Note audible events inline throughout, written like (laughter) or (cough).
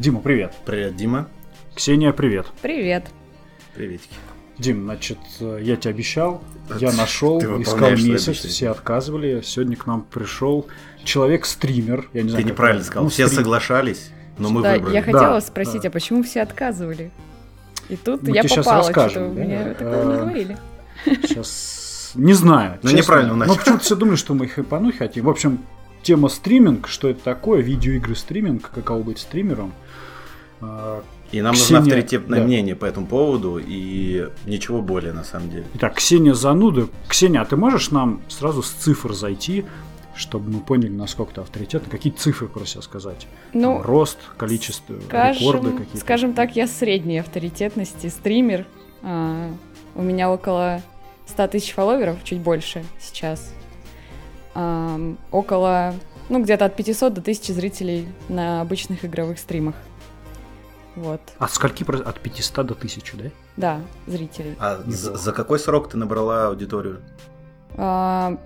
Дима, привет. Привет, Дима. Ксения, привет. Привет. Приветики. Дим, значит, я тебе обещал, я нашел, Ты искал месяц, все отказывали. Сегодня к нам пришел человек-стример. Я не знаю, Ты неправильно сказал. ну, Все стрим- соглашались, но мы да, выбрали. я хотела Да, спросить, да. а почему все отказывали? И тут Мы я тебе попала, расскажем, что да. мне такого Э, не говорили. Сейчас не знаю. Ну, неправильно Но начал. почему-то все думали, что мы хайпануть хотим. В общем, тема стриминг, что это такое, видеоигры стриминг, каково быть стримером. А, И нам Ксения- нужно авторитетное да. мнение по этому поводу, и ничего более, на самом деле. Итак, Ксения Зануда. Ксения, а ты можешь нам сразу с цифр зайти, чтобы мы поняли, насколько ты авторитетный? Какие цифры про себя сказать? Ну, Там рост, количество, рекорды скажем, какие-то? скажем так, я средней авторитетности стример. А, у меня около 100 тысяч фолловеров, чуть больше сейчас. Ам, около, ну, где-то от 500 до 1000 зрителей на обычных игровых стримах. Вот. От скольки? От 500 до 1000, да? Да, зрителей. А за, за какой срок ты набрала аудиторию? А,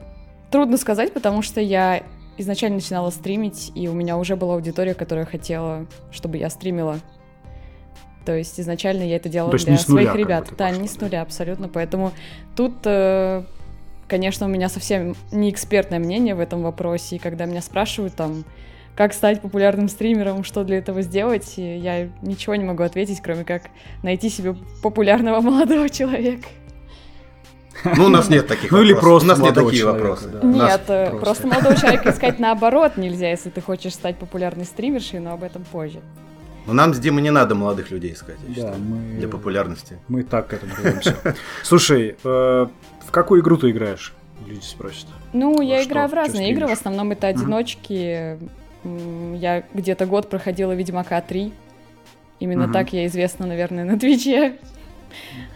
трудно сказать, потому что я изначально начинала стримить, и у меня уже была аудитория, которая хотела, чтобы я стримила. То есть изначально я это делала То есть для не с нуля своих бы ребят. да, не с да? нуля, абсолютно. Поэтому тут, э, конечно, у меня совсем не экспертное мнение в этом вопросе. И когда меня спрашивают там, как стать популярным стримером, что для этого сделать, и я ничего не могу ответить, кроме как найти себе популярного молодого человека. Ну, у нас нет таких Ну, или вопросов. просто У нас нет такие человека, вопросы. да. Нет, э, просто. просто молодого человека искать наоборот нельзя, если ты хочешь стать популярной стримершей, но об этом позже. Но нам с Димой не надо молодых людей искать, я Да, считаю, мы, для популярности. мы и так к этому двигаемся. Слушай, э, в какую игру ты играешь? Люди спросят. Ну, я что, играю в разные игры, в основном это одиночки. Я где-то год проходила Ведьмака 3. Именно Мгм. так я известна, наверное, на Твиче.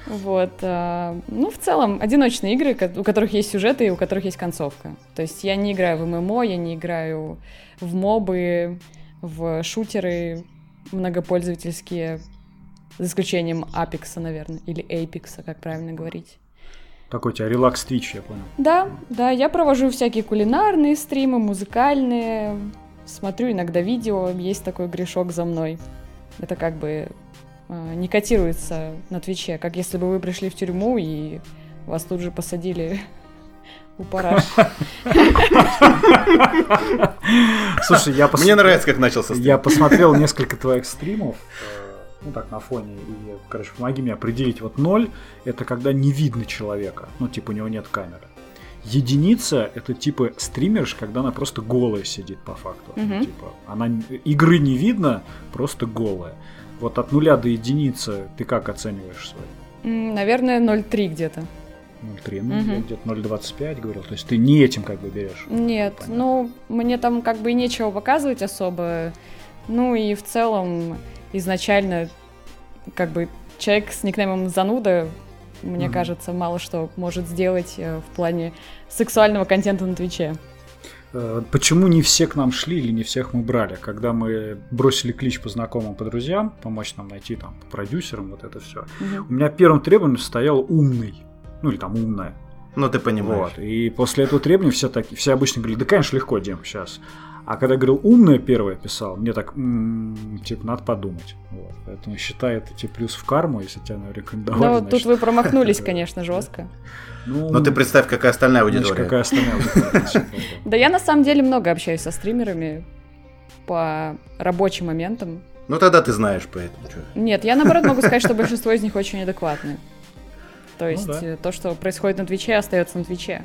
Вот. а, Ну, в целом, одиночные игры, у которых есть сюжеты и у которых есть концовка. То есть я не играю в ММО, я не играю в мобы, в шутеры многопользовательские, за исключением Апекса, наверное, или Эйпекса, как правильно говорить. Такой у тебя релакс Twitch, я понял. Да, да, я провожу всякие кулинарные стримы, музыкальные, смотрю иногда видео, есть такой грешок за мной. Это как бы э, не котируется на Твиче, как если бы вы пришли в тюрьму и вас тут же посадили (laughs) у параш. Слушай, я пос- Мне нравится, как начался стрим. Я посмотрел несколько твоих стримов, э, ну так, на фоне, и, короче, помоги мне определить. Вот ноль — это когда не видно человека, ну, типа, у него нет камеры. Единица — это, типа, стримерш, когда она просто голая сидит, по факту. Мгм. Типа, она, игры не видно, просто голая. Вот от нуля до единицы ты как оцениваешь свой? М, Наверное, 0,3 где-то. 0,3, ну, я где-то 0,25 говорил. То есть ты не этим как бы берешь. Нет, Понятно. ну, мне там как бы и нечего показывать особо. Ну и в целом изначально как бы человек с никнеймом Зануда, мне Мгм. кажется, мало что может сделать э, в плане сексуального контента на Твиче. Э, Почему не все к нам шли или не всех мы брали? Когда мы бросили клич по знакомым, по друзьям, помочь нам найти там по продюсерам, вот это все. У меня первым требованием стоял умный. Ну или там умная. Ну, ты понимаешь. Вот. И после этого требования все, так, все обычно говорили, да, конечно, легко, Дим, сейчас. А когда я говорил умная первое писал, мне так, «М, типа, надо подумать. Вот. Поэтому считай это типа плюс в карму, если тебя наверное, рекомендовали. Ну, значит, тут вы промахнулись, (laughs) конечно, жестко. ну, Но ты представь, какая остальная значит, аудитория. какая остальная аудитория, Да я на самом деле много общаюсь со стримерами по рабочим моментам. Ну, тогда ты знаешь, поэтому чё. Нет, я наоборот могу сказать, что большинство из них очень адекватны. То Ну есть да. э, то, что происходит на Твиче, остается на Твиче.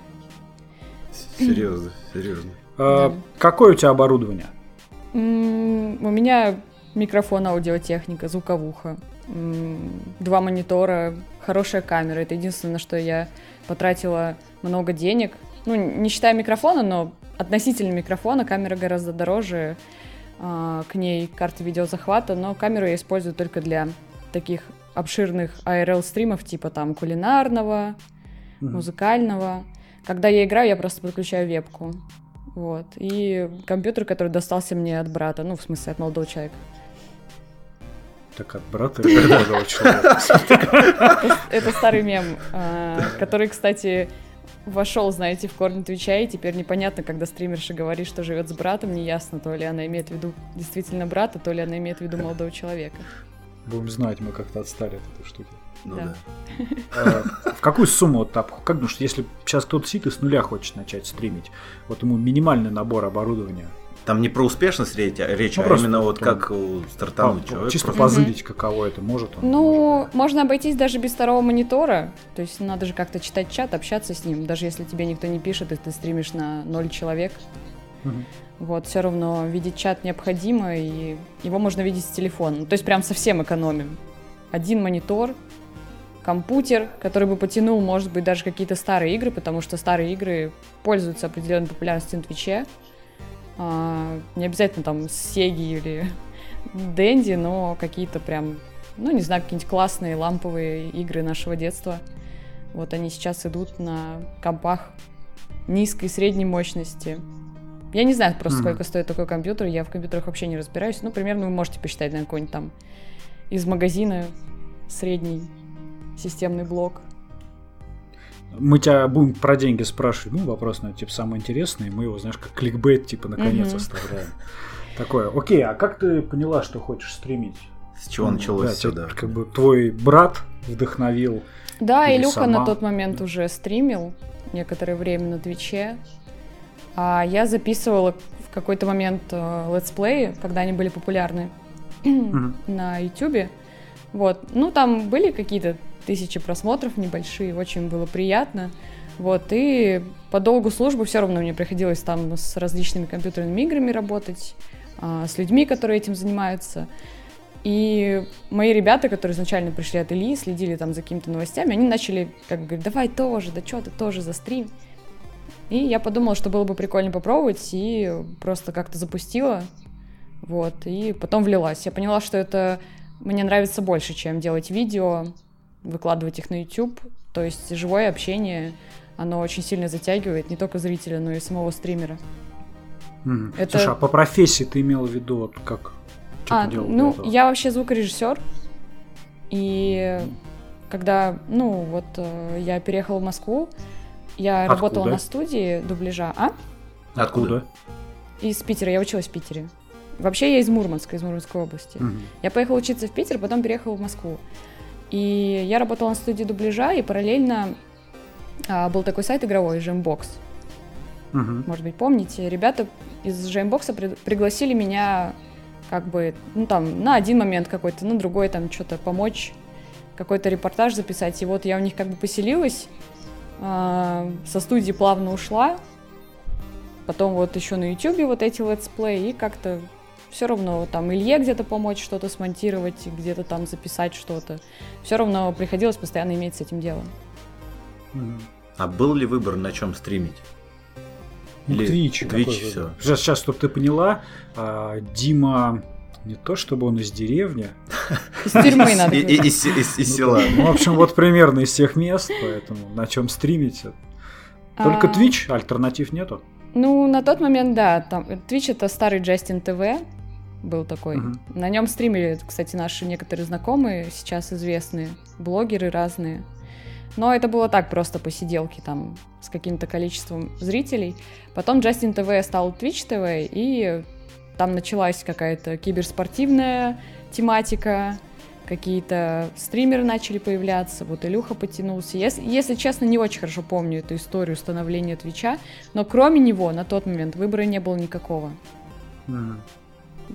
Серьезно, серьезно. А, Да. Какое у тебя оборудование? У меня микрофон, аудиотехника, звуковуха, два монитора, хорошая камера. Это единственное, что я потратила много денег. Ну, не считая микрофона, но относительно микрофона камера гораздо дороже. А, К ней карта видеозахвата, но камеру я использую только для таких обширных ARL-стримов, типа там кулинарного, музыкального. Когда я играю, я просто подключаю вебку. Вот. И компьютер, который достался мне от брата, ну, в смысле, от молодого человека. Так от брата или от молодого человека? (laughs) Это старый мем, а, который, кстати, вошел, знаете, в корни Твича, и теперь непонятно, когда стримерша говорит, что живет с братом, неясно, то ли она имеет в виду действительно брата, то ли она имеет в виду молодого человека. Будем знать, мы как-то отстали от этой штуки. Ну Да. да. Э, В какую сумму вот так? Как думаешь, если сейчас кто-то сидит и с нуля хочет начать стримить, вот ему минимальный набор оборудования, Там не про успешность речь, а, речь, Ну, а именно вот там как стартануть человек. чисто просто- позырить, каково это может он? Ну, может, можно обойтись даже без второго монитора. То есть надо же как-то читать чат, общаться с ним. Даже если тебе никто не пишет, и ты стримишь на ноль человек. Мгм. Вот, все равно видеть чат необходимо, и его можно видеть с телефона. Ну, То есть прям совсем экономим. Один монитор, компьютер, который бы потянул, может быть, даже какие-то старые игры, потому что старые игры пользуются определенной популярностью на Твиче. А, не обязательно там Сеги или (laughs) Дэнди, но какие-то прям, ну, не знаю, какие-нибудь классные ламповые игры нашего детства. Вот они сейчас идут на компах низкой и средней мощности. Я не знаю просто, Мгм. сколько стоит такой компьютер, я в компьютерах вообще не разбираюсь. Ну, примерно вы можете посчитать, наверное, какой-нибудь там из магазина средний системный блок. Мы тебя будем про деньги спрашивать. Ну, вопрос, наверное, типа, самый интересный. Мы его, знаешь, как кликбейт, типа, наконец Мгм. оставляем. Такое. Окей, а как ты поняла, что хочешь стримить? С чего Ну, началось да, все, да. Как бы твой брат вдохновил. Да, Илюха сама. на тот момент уже стримил некоторое время на Твиче. А я записывала в какой-то момент э, летсплеи, когда они были популярны Мгм. (clears throat) на Ютубе. Вот. Ну, там были какие-то тысячи просмотров небольшие, очень было приятно. Вот, и по долгу службы все равно мне приходилось там с различными компьютерными играми работать, а, с людьми, которые этим занимаются. И мои ребята, которые изначально пришли от Ильи, следили там за какими-то новостями, они начали как бы говорить, давай тоже, да что ты тоже за стрим. И я подумала, что было бы прикольно попробовать, и просто как-то запустила. Вот, и потом влилась. Я поняла, что это мне нравится больше, чем делать видео, выкладывать их на YouTube. То есть живое общение, оно очень сильно затягивает не только зрителя, но и самого стримера. Мгм. Это- Слушай, а по профессии ты имела в виду, вот как? Что а, ну, я вообще звукорежиссер. И когда, ну, вот э, я переехала в Москву, я Откуда? работала на студии дубляжа. А? Откуда? Из Питера, я училась в Питере. Вообще я из Мурманска, из Мурманской области. Мгм. Я поехала учиться в Питер, потом переехала в Москву. И я работала на студии дубляжа, и параллельно а, был такой сайт игровой, Jambox. Мгм. Может быть, помните. Ребята из Jambox при- пригласили меня как бы, ну там, на один момент какой-то, на другой там что-то помочь, какой-то репортаж записать. И вот я у них как бы поселилась, а, со студии плавно ушла, потом вот еще на YouTube вот эти летсплеи, и как-то все равно там Илье где-то помочь что-то смонтировать, где-то там записать что-то. Все равно приходилось постоянно иметь с этим дело. А был ли выбор, на чем стримить? Ну, Или Twitch, Twitch какой всё. выбор? Сейчас, сейчас, чтобы ты поняла, а, Дима не то чтобы он из деревни, Из тюрьмы надо из села. ну, в общем, вот примерно из всех мест, поэтому на чем стримить. Только А, Twitch, альтернатив нету. Ну, на тот момент, да, там Twitch это старый Джастин ТВ был такой. Мгм. На нем стримили, кстати, наши некоторые знакомые, сейчас известные, блогеры разные. Но это было так, просто посиделки там с каким-то количеством зрителей. Потом Джастин ТВ стал Twitch ТВ, и там началась какая-то киберспортивная тематика, какие-то стримеры начали появляться, вот Илюха потянулся. Если, если честно, не очень хорошо помню эту историю становления Твича, но кроме него на тот момент выбора не было никакого. Мгм.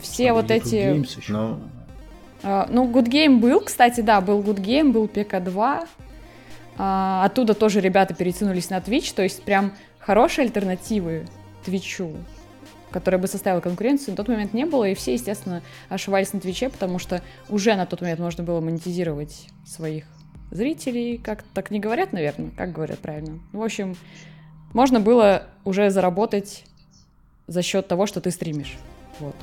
Все вот Little эти... Games ещё. Ну, А, ну, Good Game был, кстати, да, был Good Game, был ПК-2. А, оттуда тоже ребята перетянулись на Twitch, то есть прям хорошие альтернативы Твичу, которая бы составила конкуренцию, на тот момент не было, и все, естественно, ошивались на Твиче, потому что уже на тот момент можно было монетизировать своих зрителей, как так не говорят, наверное, как говорят правильно. В общем, можно было уже заработать за счет того, что ты стримишь. Вот.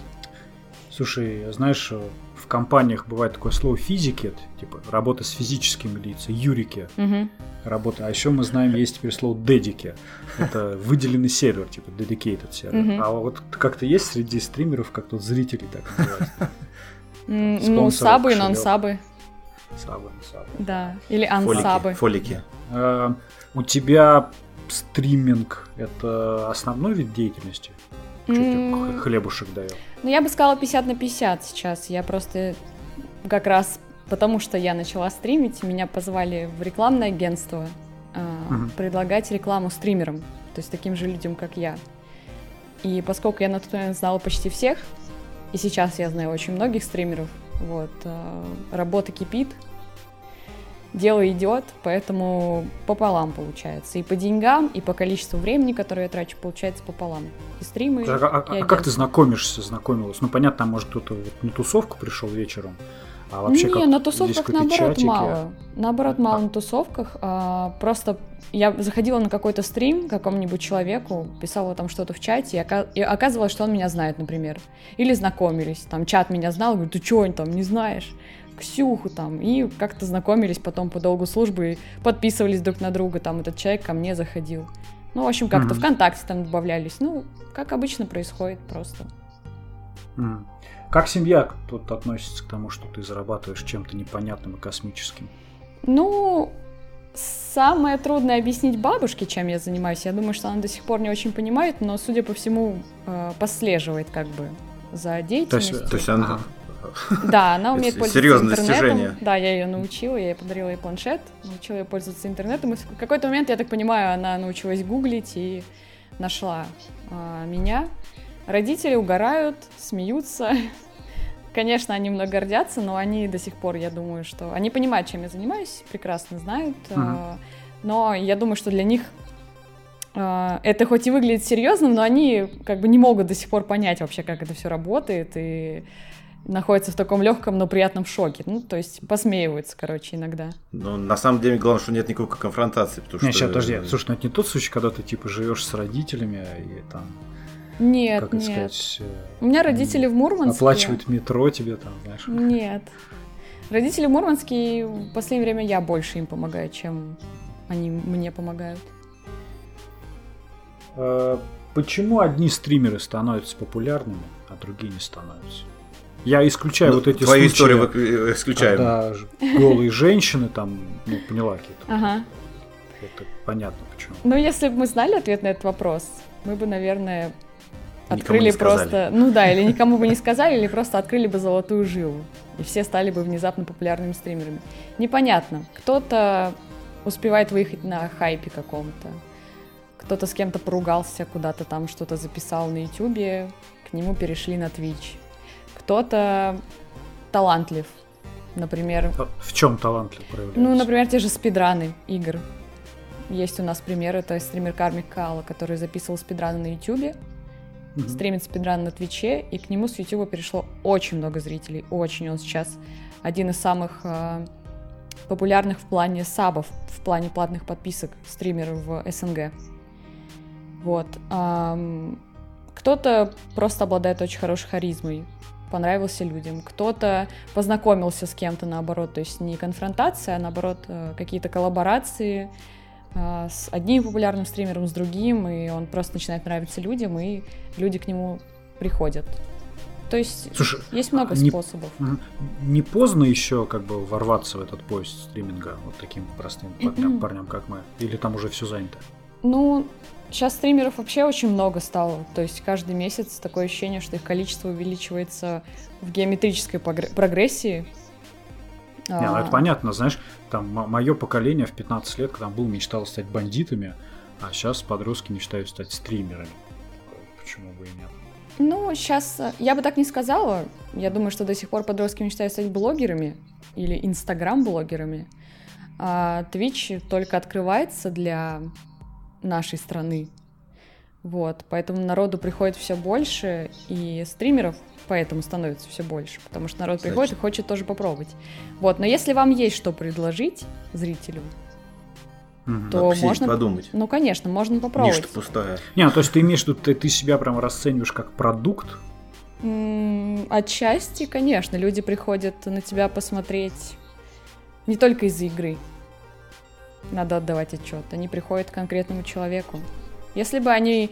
Слушай, знаешь, в компаниях бывает такое слово физики, это, типа работа с физическими лицами, юрики, Мгм. работа. А еще мы знаем, есть теперь слово дедики. Это выделенный сервер, типа dedicated сервер. Мгм. А вот как-то есть среди стримеров как-то зрителей так называют? (laughs) Ну, сабы и нон-сабы. Сабы, сабы. Да, или ансабы. Фолики. А, У тебя стриминг это основной вид деятельности? Тебе хлебушек дает? Ну, я бы сказала 50 на 50 сейчас. Я просто как раз потому, что я начала стримить, меня позвали в рекламное агентство угу. предлагать рекламу стримерам, то есть таким же людям, как я. И поскольку я на тот момент знала почти всех, и сейчас я знаю очень многих стримеров, вот, э, работа кипит, дело идет, поэтому пополам получается. И по деньгам, и по количеству времени, которое я трачу, получается пополам. И стримы. А, а, а как ты знакомишься, знакомилась? Ну, понятно, там, может, кто-то вот на тусовку пришел вечером, а вообще, не, на тусовках наоборот чатики? мало. Наоборот, мало на тусовках. А, просто я заходила на какой-то стрим какому-нибудь человеку, писала там что-то в чате, и, оказывалось, что он меня знает, например. Или знакомились. Там чат меня знал, говорит, ты что, там не знаешь? Ксюху там, и как-то знакомились потом по долгу службы, подписывались друг на друга, там этот человек ко мне заходил. Ну, в общем, как-то mm-hmm. ВКонтакте там добавлялись. Ну, как обычно происходит просто. Mm. Как семья тут относится к тому, что ты зарабатываешь чем-то непонятным и космическим? Ну, самое трудное объяснить бабушке, чем я занимаюсь. Я думаю, что она до сих пор не очень понимает, но, судя по всему, э, послеживает как бы за деятельностью. То есть, то есть она... (laughs) Да, она умеет пользоваться Серьезное интернетом. достижение. Да, я ее научила, я ей подарила ей планшет, научила ее пользоваться интернетом. И в какой-то момент, я так понимаю, она научилась гуглить и нашла а, меня. Родители угорают, смеются, (laughs) Конечно, они много гордятся, но они до сих пор, я думаю, что... Они понимают, чем я занимаюсь, прекрасно знают. Uh-huh. Но я думаю, что для них э, это хоть и выглядит серьезным, но они как бы не могут до сих пор понять вообще, как это все работает, и находятся в таком легком, но приятном шоке. Ну, то есть посмеиваются, короче, иногда. Ну, на самом деле, главное, что нет никакой конфронтации. Потому не, что... сейчас, подожди. Слушай, ну это не тот случай, когда ты, типа, живешь с родителями и там нет, как нет. сказать, э, У меня родители в Мурманске. Оплачивают метро тебе там, знаешь. Нет. Родители в Мурманске, и в последнее время я больше им помогаю, чем они мне помогают. Э, почему одни стримеры становятся популярными, а другие не становятся? Я исключаю ну, вот эти твою случаи. Твою историю исключаем. Когда голые женщины там, ну, поняла какие-то. Ага. Это понятно почему. Ну, если бы мы знали ответ на этот вопрос, мы бы, наверное, открыли просто, ну да, или никому бы не сказали, или просто открыли бы золотую жилу, и все стали бы внезапно популярными стримерами. Непонятно. Кто-то успевает выехать на хайпе каком-то, кто-то с кем-то поругался, куда-то там что-то записал на ютюбе, к нему перешли на Twitch. Кто-то талантлив, например. В чем талантлив проявляется? Ну, например, те же спидраны игр. Есть у нас пример, это стример Кармик Кала, который записывал спидраны на ютюбе, mm-hmm. стримит спидран на Твиче, и к нему с Ютуба перешло очень много зрителей, очень. Он сейчас один из самых э, популярных в плане сабов, в плане платных подписок стримеров в СНГ. Вот. Эм, кто-то просто обладает очень хорошей харизмой, понравился людям. Кто-то познакомился с кем-то, наоборот, то есть не конфронтация, а наоборот э, какие-то коллаборации, а, с одним популярным стримером, с другим, и он просто начинает нравиться людям, и люди к нему приходят. То есть Слушай, есть много не, способов. Не поздно еще как бы ворваться в этот поезд стриминга вот таким простым парням, парням, как мы? Или там уже все занято? Ну, сейчас стримеров вообще очень много стало. То есть каждый месяц такое ощущение, что их количество увеличивается в геометрической прогрессии. Не, ну это а. понятно, знаешь, там мое поколение в 15 лет, когда был, мечтало стать бандитами, а сейчас подростки мечтают стать стримерами. Почему бы и нет? Ну, сейчас э, я бы так не сказала. Я думаю, что до сих пор подростки мечтают стать блогерами или инстаграм-блогерами. А Twitch только открывается для нашей страны. Вот, поэтому народу приходит все больше, и стримеров поэтому становится все больше, потому что народ приходит и хочет тоже попробовать. Вот, но если вам есть что предложить зрителю, угу. то Надо можно подумать. Ну, конечно, можно попробовать. Ничто пустая. Не, ну, то есть ты имеешь виду, ты, ты себя прям расцениваешь как продукт? М-м, отчасти, конечно, люди приходят на тебя посмотреть не только из-за игры. Надо отдавать отчет. Они приходят к конкретному человеку. Если бы они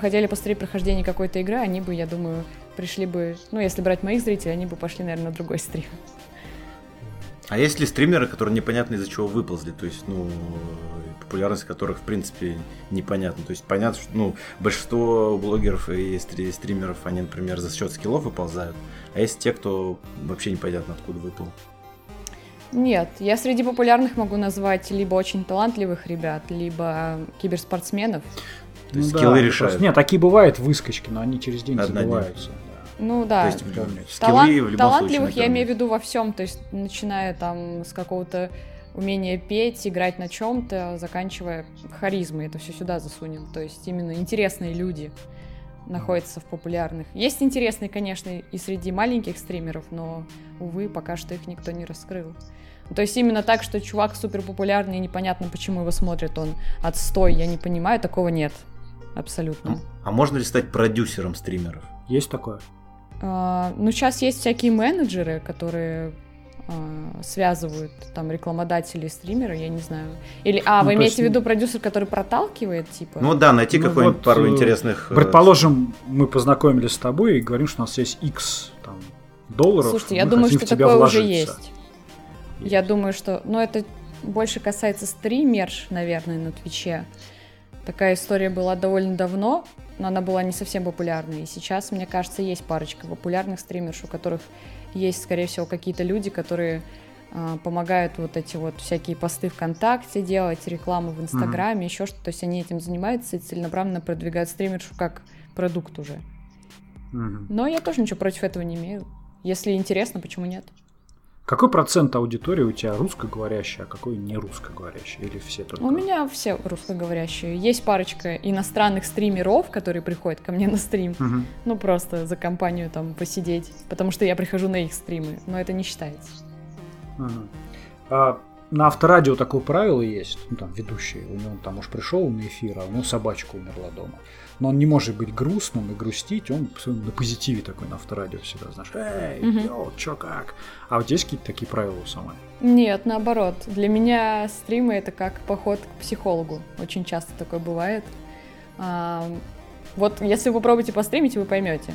хотели посмотреть прохождение какой-то игры, они бы, я думаю, пришли бы, ну, если брать моих зрителей, они бы пошли, наверное, на другой стрим. А есть ли стримеры, которые непонятно из-за чего выползли? То есть, ну, популярность которых, в принципе, непонятна. То есть понятно, что ну, большинство блогеров и стримеров, они, например, за счет скиллов выползают, а есть те, кто вообще непонятно откуда выпал. Нет, я среди популярных могу назвать либо очень талантливых ребят, либо киберспортсменов. То есть ну, скиллы да, решают. Просто, нет, такие бывают выскочки, но они через день Одна забываются. Да. Ну да. То есть, Талант, в любом талантливых случае, я имею в виду во всем, то есть начиная там с какого-то умения петь, играть на чем-то, заканчивая харизмой, это все сюда засунем. То есть именно интересные люди находятся в популярных. Есть интересные, конечно, и среди маленьких стримеров, но, увы, пока что их никто не раскрыл. То есть именно так, что чувак супер популярный, и непонятно, почему его смотрят, он отстой, я не понимаю, такого нет. Абсолютно. А можно ли стать продюсером стримеров? Есть такое? А, ну, сейчас есть всякие менеджеры, которые а, связывают там рекламодатели и стримеры, я не знаю. Или, а, ну, вы имеете есть... в виду продюсер, который проталкивает, типа? Ну да, найти ну, какой-нибудь вот, пару э, интересных... Э, предположим, мы познакомились с тобой и говорим, что у нас есть X там, долларов. Слушайте, я думаю, что такое вложиться. уже есть. Я думаю, что... Ну, это больше касается стримерш, наверное, на Твиче. Такая история была довольно давно, но она была не совсем популярной. И сейчас, мне кажется, есть парочка популярных стримерш, у которых есть, скорее всего, какие-то люди, которые э, помогают вот эти вот всякие посты ВКонтакте делать, рекламу в Инстаграме, mm-hmm. еще что-то. То есть они этим занимаются и целенаправленно продвигают стримершу как продукт уже. Mm-hmm. Но я тоже ничего против этого не имею. Если интересно, почему нет? Какой процент аудитории у тебя русскоговорящая, а какой не русскоговорящая? Или все только? У меня все русскоговорящие. Есть парочка иностранных стримеров, которые приходят ко мне на стрим. Угу. Ну, просто за компанию там посидеть. Потому что я прихожу на их стримы. Но это не считается. Угу. А на авторадио такое правило есть. Ну, там ведущий, у него там уж пришел на эфир, а у него собачка умерла дома но он не может быть грустным и грустить, он на позитиве такой на авторадио всегда, знаешь, эй, угу. йоу, чё как? А вот есть какие-то такие правила у самой? Нет, наоборот. Для меня стримы это как поход к психологу. Очень часто такое бывает. А, вот если вы попробуете постримить, вы поймете.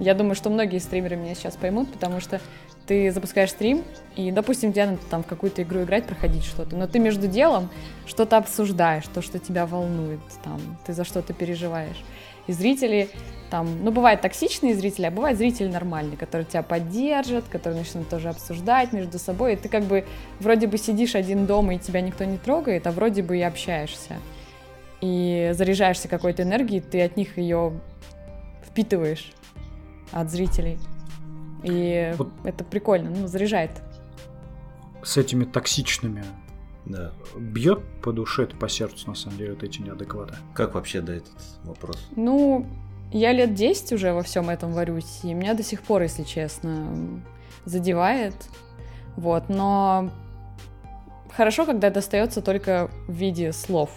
Я думаю, что многие стримеры меня сейчас поймут, потому что ты запускаешь стрим, и, допустим, тебе надо там в какую-то игру играть, проходить что-то, но ты между делом что-то обсуждаешь, то, что тебя волнует, там, ты за что-то переживаешь. И зрители там, ну, бывают токсичные зрители, а бывают зрители нормальные, которые тебя поддержат, которые начнут тоже обсуждать между собой, и ты как бы вроде бы сидишь один дома, и тебя никто не трогает, а вроде бы и общаешься. И заряжаешься какой-то энергией, ты от них ее впитываешь, от зрителей. И вот это прикольно, ну, заряжает. С этими токсичными да. бьет по душе, это по сердцу, на самом деле, вот эти неадекваты. Как вообще, да, этот вопрос? Ну, я лет 10 уже во всем этом варюсь, и меня до сих пор, если честно, задевает. Вот, но хорошо, когда достается только в виде слов.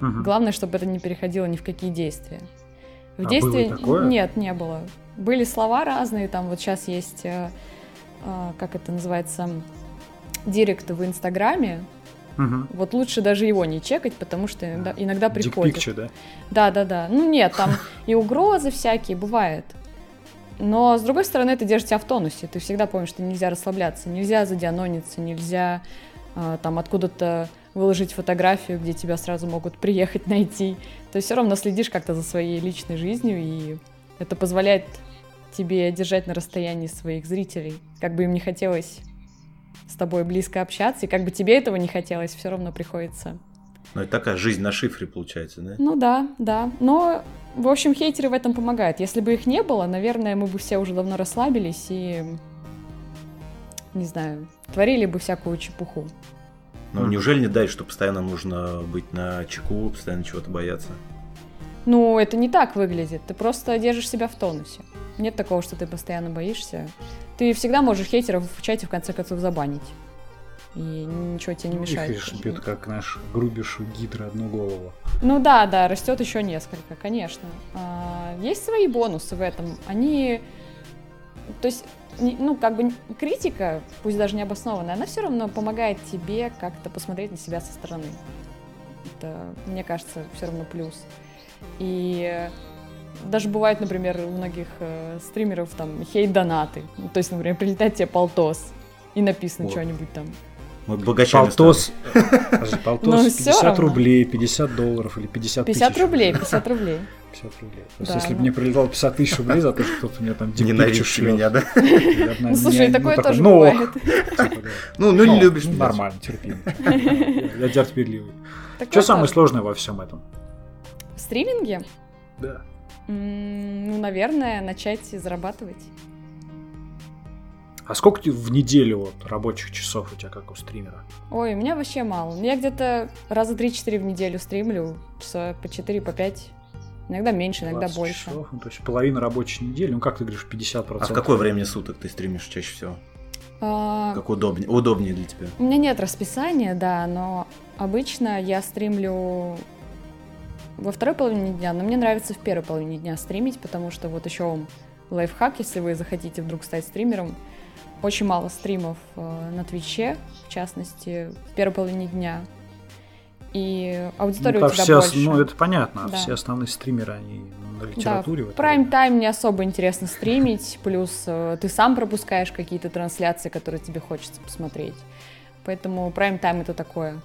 Угу. Главное, чтобы это не переходило ни в какие действия. В а действии было такое? нет, не было. Были слова разные, там вот сейчас есть, э, э, как это называется, директ в Инстаграме. Угу. Вот лучше даже его не чекать, потому что иногда, иногда приходит. Пикчу, да? Да, да, да. Ну нет, там (laughs) и угрозы всякие бывает. Но, с другой стороны, это держит тебя в тонусе. Ты всегда помнишь, что нельзя расслабляться, нельзя задианониться, нельзя э, там откуда-то выложить фотографию, где тебя сразу могут приехать найти. То есть все равно следишь как-то за своей личной жизнью, и это позволяет тебе держать на расстоянии своих зрителей. Как бы им не хотелось с тобой близко общаться, и как бы тебе этого не хотелось, все равно приходится. Ну, это такая жизнь на шифре получается, да? Ну да, да. Но, в общем, хейтеры в этом помогают. Если бы их не было, наверное, мы бы все уже давно расслабились и, не знаю, творили бы всякую чепуху. Ну, неужели не дать, что постоянно нужно быть на чеку, постоянно чего-то бояться? Ну, это не так выглядит. Ты просто держишь себя в тонусе. Нет такого, что ты постоянно боишься. Ты всегда можешь хейтеров в чате в конце концов забанить. И ничего тебе не мешает. Их бьет, как наш грубишь гидра одну голову. Ну да, да, растет еще несколько, конечно. А, есть свои бонусы в этом. Они... То есть, ну, как бы критика, пусть даже не обоснованная, она все равно помогает тебе как-то посмотреть на себя со стороны. Это, мне кажется, все равно плюс. И даже бывает, например, у многих э, стримеров там хейт-донаты. Ну, то есть, например, прилетает тебе полтос и написано вот. что-нибудь там. Мы богачами Полтос, подожди, (laughs) Ну, полтос всё 50 равно. рублей, 50 долларов или 50 тысяч. 50 рублей, 50 рублей. 50 (laughs) рублей. То есть, Да, если бы ну. мне прилетало 50 тысяч рублей за то, что кто-то мне там Ненавидишь шлёт, меня, да? (laughs) Ну, слушай, такое тоже ну, ок, бывает. типа. Ну, ну не любишь ну, меня. Нормально, терпимо. Я терпеливый. Что самое тоже. сложное во всем этом? В стриминге? Да. Ну, наверное, начать зарабатывать. А сколько ты в неделю вот рабочих часов у тебя, как у стримера? Ой, у меня вообще мало. Я где-то раза 3-4 в неделю стримлю, часа по 4, по 5. Иногда меньше, иногда 20 больше. часов, ну, то есть половина рабочей недели, ну как ты говоришь, 50%. А в какое время суток ты стримишь чаще всего? А, Как удобнее, удобнее для тебя? У меня нет расписания, да, но обычно я стримлю во второй половине дня, но мне нравится в первой половине дня стримить, потому что вот еще вам лайфхак, если вы захотите вдруг стать стримером, очень мало стримов э, на Твиче, в частности, в первой половине дня. И аудитория ну, у тебя все, больше. ну это понятно, Да. все основные стримеры, они на Да, литературе. в в прайм-тайм не особо интересно стримить, плюс э, ты сам пропускаешь какие-то трансляции, которые тебе хочется посмотреть. Поэтому прайм-тайм это такое.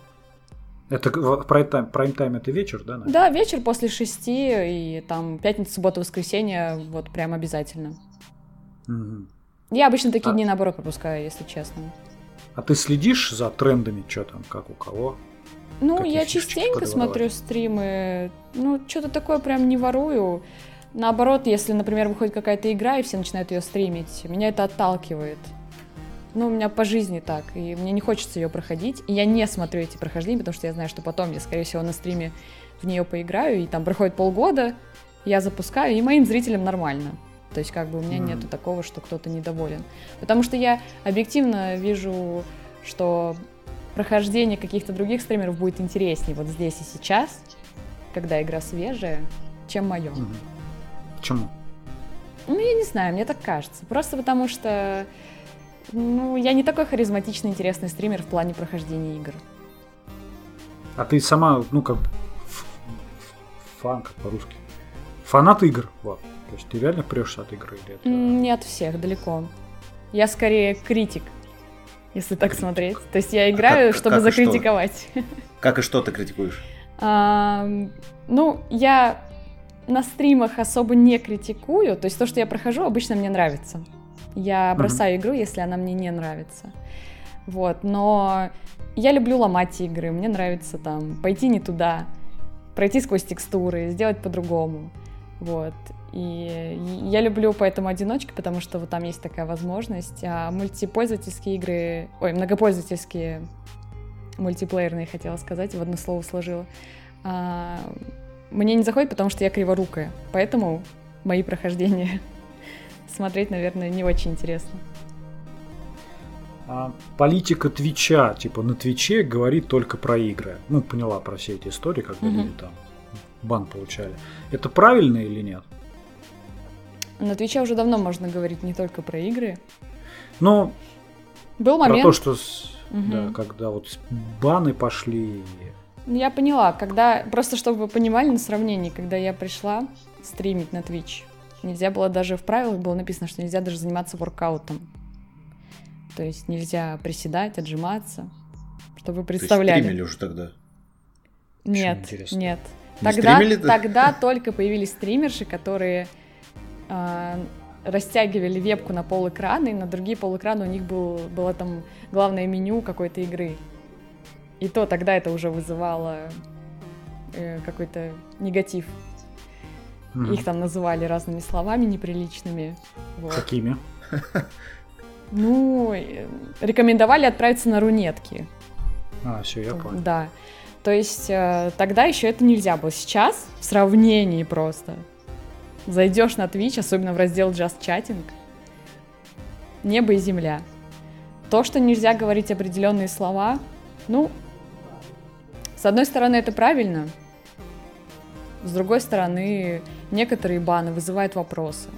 Это прайм-тайм, прайм-тайм это вечер, да? наверное? Да, вечер после шести, и там пятница, суббота, воскресенье, вот прям обязательно. Мгм. Я обычно такие А- дни наоборот пропускаю, если честно. А ты следишь за трендами, что там, как у кого? Ну, Какие я частенько смотрю стримы, ну, что-то такое прям не ворую. Наоборот, если, например, выходит какая-то игра, и все начинают ее стримить, меня это отталкивает. Ну, у меня по жизни так, и мне не хочется ее проходить. И я не смотрю эти прохождения, потому что я знаю, что потом я, скорее всего, на стриме в нее поиграю, и там проходит полгода, я запускаю, и моим зрителям нормально. То есть, как бы у меня Мгм. нету такого, что кто-то недоволен. Потому что я объективно вижу, что прохождение каких-то других стримеров будет интереснее вот здесь и сейчас, когда игра свежая, чем мое. Мгм. Почему? Ну, я не знаю, мне так кажется. Просто потому что, ну, я не такой харизматичный, интересный стример в плане прохождения игр. А ты сама, ну как, фан, как по-русски, фанат игр, вот. То есть ты реально прешься от игры или это... Не от всех, далеко. Я скорее критик, если так смотреть. То есть я играю, как- чтобы как и закритиковать. (laughs) Как и что ты критикуешь? Ну, я на стримах особо не критикую. То есть то, что я прохожу, обычно мне нравится. Я бросаю игру, если она мне не нравится. Вот, но я люблю ломать игры. Мне нравится там пойти не туда, пройти сквозь текстуры, сделать по-другому. Вот. И я люблю поэтому одиночки, потому что вот там есть такая возможность. А мультипользовательские игры, ой, многопользовательские мультиплеерные, хотела сказать, в одно слово сложила. А, мне не заходит, потому что я криворукая. Поэтому мои прохождения (laughs) смотреть, наверное, не очень интересно. А политика Твича, типа на Твиче говорит только про игры. Ну, поняла про все эти истории, когда Мгм. люди там бан получали. Это правильно или нет? На Твиче уже давно можно говорить не только про игры. Но Был про момент, то, что с- Мгм. да, когда вот баны пошли. я поняла, когда, просто чтобы вы понимали на сравнении, когда я пришла стримить на Twitch, нельзя было даже в правилах было написано, что нельзя даже заниматься воркаутом. То есть нельзя приседать, отжиматься, чтобы вы То есть представляли. стримили уже тогда. Нет, нет. Не Тогда, тогда только появились стримерши, которые растягивали вебку на пол экрана, и на другие пол экрана у них был, было там главное меню какой-то игры. И то тогда это уже вызывало э, какой-то негатив. Мгм. Их там называли разными словами неприличными. Вот. Какими? (laughs) Ну, э, рекомендовали отправиться на рунетки. А, все, я понял. Да. То есть э, тогда еще это нельзя было. Сейчас в сравнении просто. Зайдешь на Twitch, особенно в раздел Just Chatting, небо и земля. То, что нельзя говорить определенные слова, ну, с одной стороны, это правильно, с другой стороны, некоторые баны вызывают вопросы.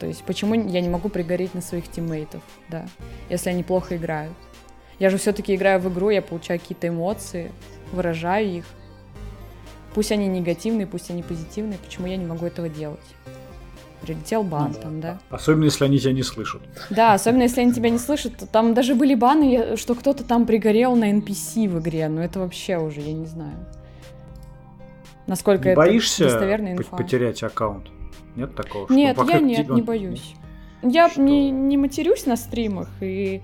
То есть, почему я не могу пригореть на своих тиммейтов, да, если они плохо играют. Я же все-таки играю в игру, я получаю какие-то эмоции, выражаю их. Пусть они негативные, пусть они позитивные, почему я не могу этого делать? прилетел бан Ну, там, да. Особенно, если они тебя не слышат. Да, особенно если они тебя не слышат. то Там даже были баны, что кто-то там пригорел на NPC в игре. Ну это вообще уже, я не знаю. Насколько Не это боишься достоверная инфа. потерять аккаунт? Нет такого? Нет, я нет, тебя- не боюсь. Я Что? не, не матерюсь на стримах и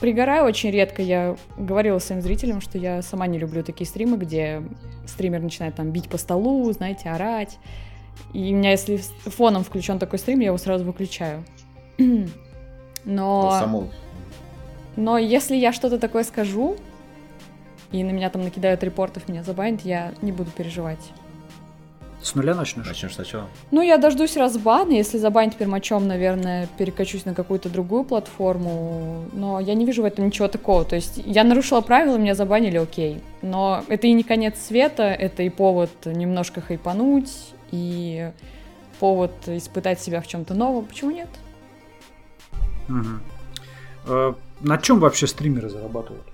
пригораю очень редко. Я говорила своим зрителям, что я сама не люблю такие стримы, где стример начинает там бить по столу, знаете, орать. И у меня, если фоном включен такой стрим, я его сразу выключаю. (clears throat) Но... Само. Но если я что-то такое скажу, и на меня там накидают репортов, меня забанят, я не буду переживать. С нуля начнешь? Начнем сначала. Ну, я дождусь разбана, если забанить пермачом, наверное, перекачусь на какую-то другую платформу, но я не вижу в этом ничего такого, то есть я нарушила правила, меня забанили, окей, но это и не конец света, это и повод немножко хайпануть, и повод испытать себя в чем-то новом, почему нет? Мгм. Э, На чем вообще стримеры зарабатывают?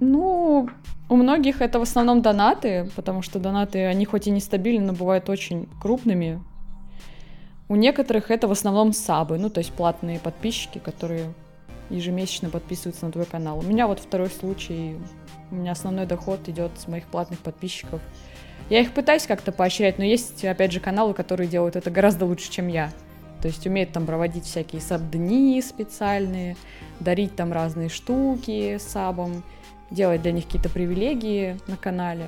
Ну, у многих это в основном донаты, потому что донаты, они хоть и нестабильны, но бывают очень крупными. У некоторых это в основном сабы, ну, то есть платные подписчики, которые ежемесячно подписываются на твой канал. У меня вот второй случай, у меня основной доход идет с моих платных подписчиков. Я их пытаюсь как-то поощрять, но есть, опять же, каналы, которые делают это гораздо лучше, чем я. То есть умеют там проводить всякие саб-дни специальные, дарить там разные штуки сабам, делать для них какие-то привилегии на канале.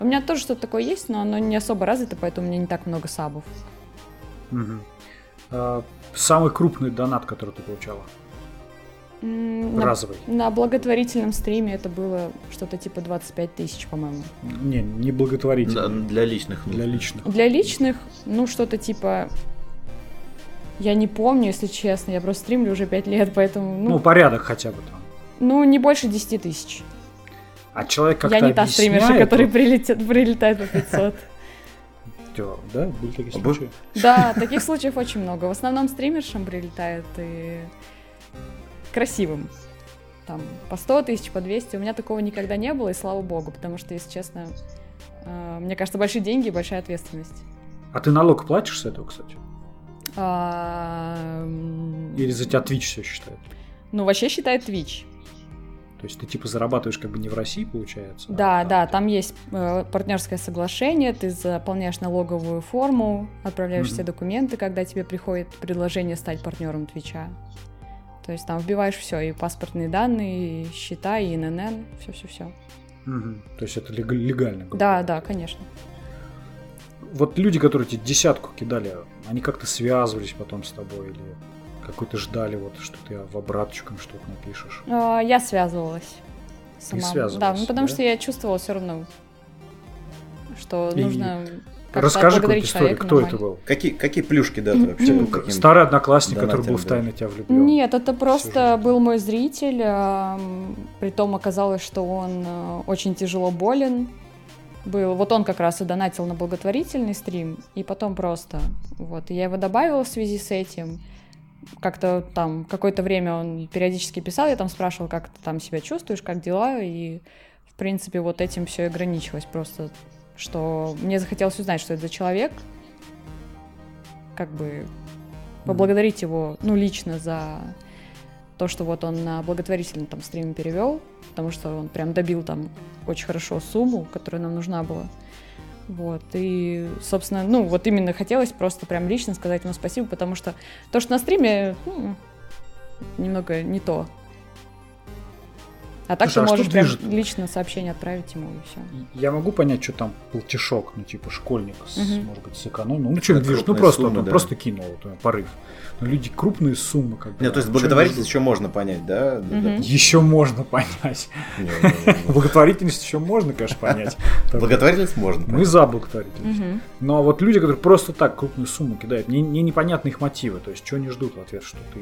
У меня тоже что-то такое есть, но оно не особо развито, поэтому у меня не так много сабов. Э, Самый крупный донат, который ты получала? На, Разовый. на благотворительном стриме это было что-то типа 25 тысяч, по-моему. Не, не благотворительный. Да, для личных нужд. Для личных. Для личных, ну, что-то типа... Я не помню, если честно, я просто стримлю уже 5 лет, поэтому, Ну, ну, порядок хотя бы там. ну не больше 10 тысяч. А человек как-то Я не та стримерша, которая вот, прилетит, прилетает по 500. тё, Да, были такие А случаи? Да, (laughs) таких случаев очень много. В основном стримершам прилетает и красивым. Там по 100 тысяч, по 200. У меня такого никогда не было, и слава богу, потому что, если честно, э, мне кажется, большие деньги и большая ответственность. А ты налог платишь с этого, кстати? А, Или за тебя Twitch все считает? Ну, вообще считает Twitch. То есть ты типа зарабатываешь как бы не в России, получается? а Да, там. да, там есть э, партнерское соглашение, ты заполняешь налоговую форму, отправляешь Мгм. все документы, когда тебе приходит предложение стать партнером Твича. То есть там вбиваешь все, и паспортные данные, и счета, и ИНН, все-все-все. Мгм. То есть это лег- легально. Да, да, конечно. Вот люди, которые тебе десятку кидали, они как-то связывались потом с тобой или какой-то ждали, вот, что ты в обраточком что-то напишешь. А, Я связывалась сама. связывалась, да, ну потому да? что я чувствовала все равно, что И нужно как-то Расскажи какую-то историю, кто это был? Какие, какие плюшки, да, ты вообще? Каким- Старый одноклассник, который был в тайне тебя влюблен. Нет, это просто был мой зритель. Притом оказалось, что он э, очень тяжело болен. Был. Вот он как раз и донатил на благотворительный стрим, и потом просто. Вот. И я его добавила в связи с этим. Как-то там какое-то время он периодически писал, я там спрашивала, как ты там себя чувствуешь, как дела, и в принципе вот этим все ограничилось просто, что мне захотелось узнать, что это за человек, как бы поблагодарить его, ну, лично за то, что вот он на благотворительном там стриме перевел, потому что он прям добил там очень хорошо сумму, которая нам нужна была. Вот, и, собственно, ну, вот именно хотелось просто прям лично сказать ему спасибо, потому что то, что на стриме, ну, немного не то. А так Слушай, а ты можешь прям движет? лично сообщение отправить ему, и все. Я могу понять, что там платежок, ну, типа, школьник, с- Мгм. может быть, сэкономил. Ну, что Да, движет? Ну, просто, суммы, ну, да. просто кинул, вот, э, порыв. Но люди крупные суммы, как бы. Нет, то есть а благотворительность еще можно понять, да? Мгм. Еще можно понять. Благотворительность еще можно, конечно, понять. (laughs) Благотворительность можно Мы за благотворительность. Но вот люди, которые просто так крупные суммы кидают, мне, непонятны их мотивы. То есть, что они ждут в ответ, что ты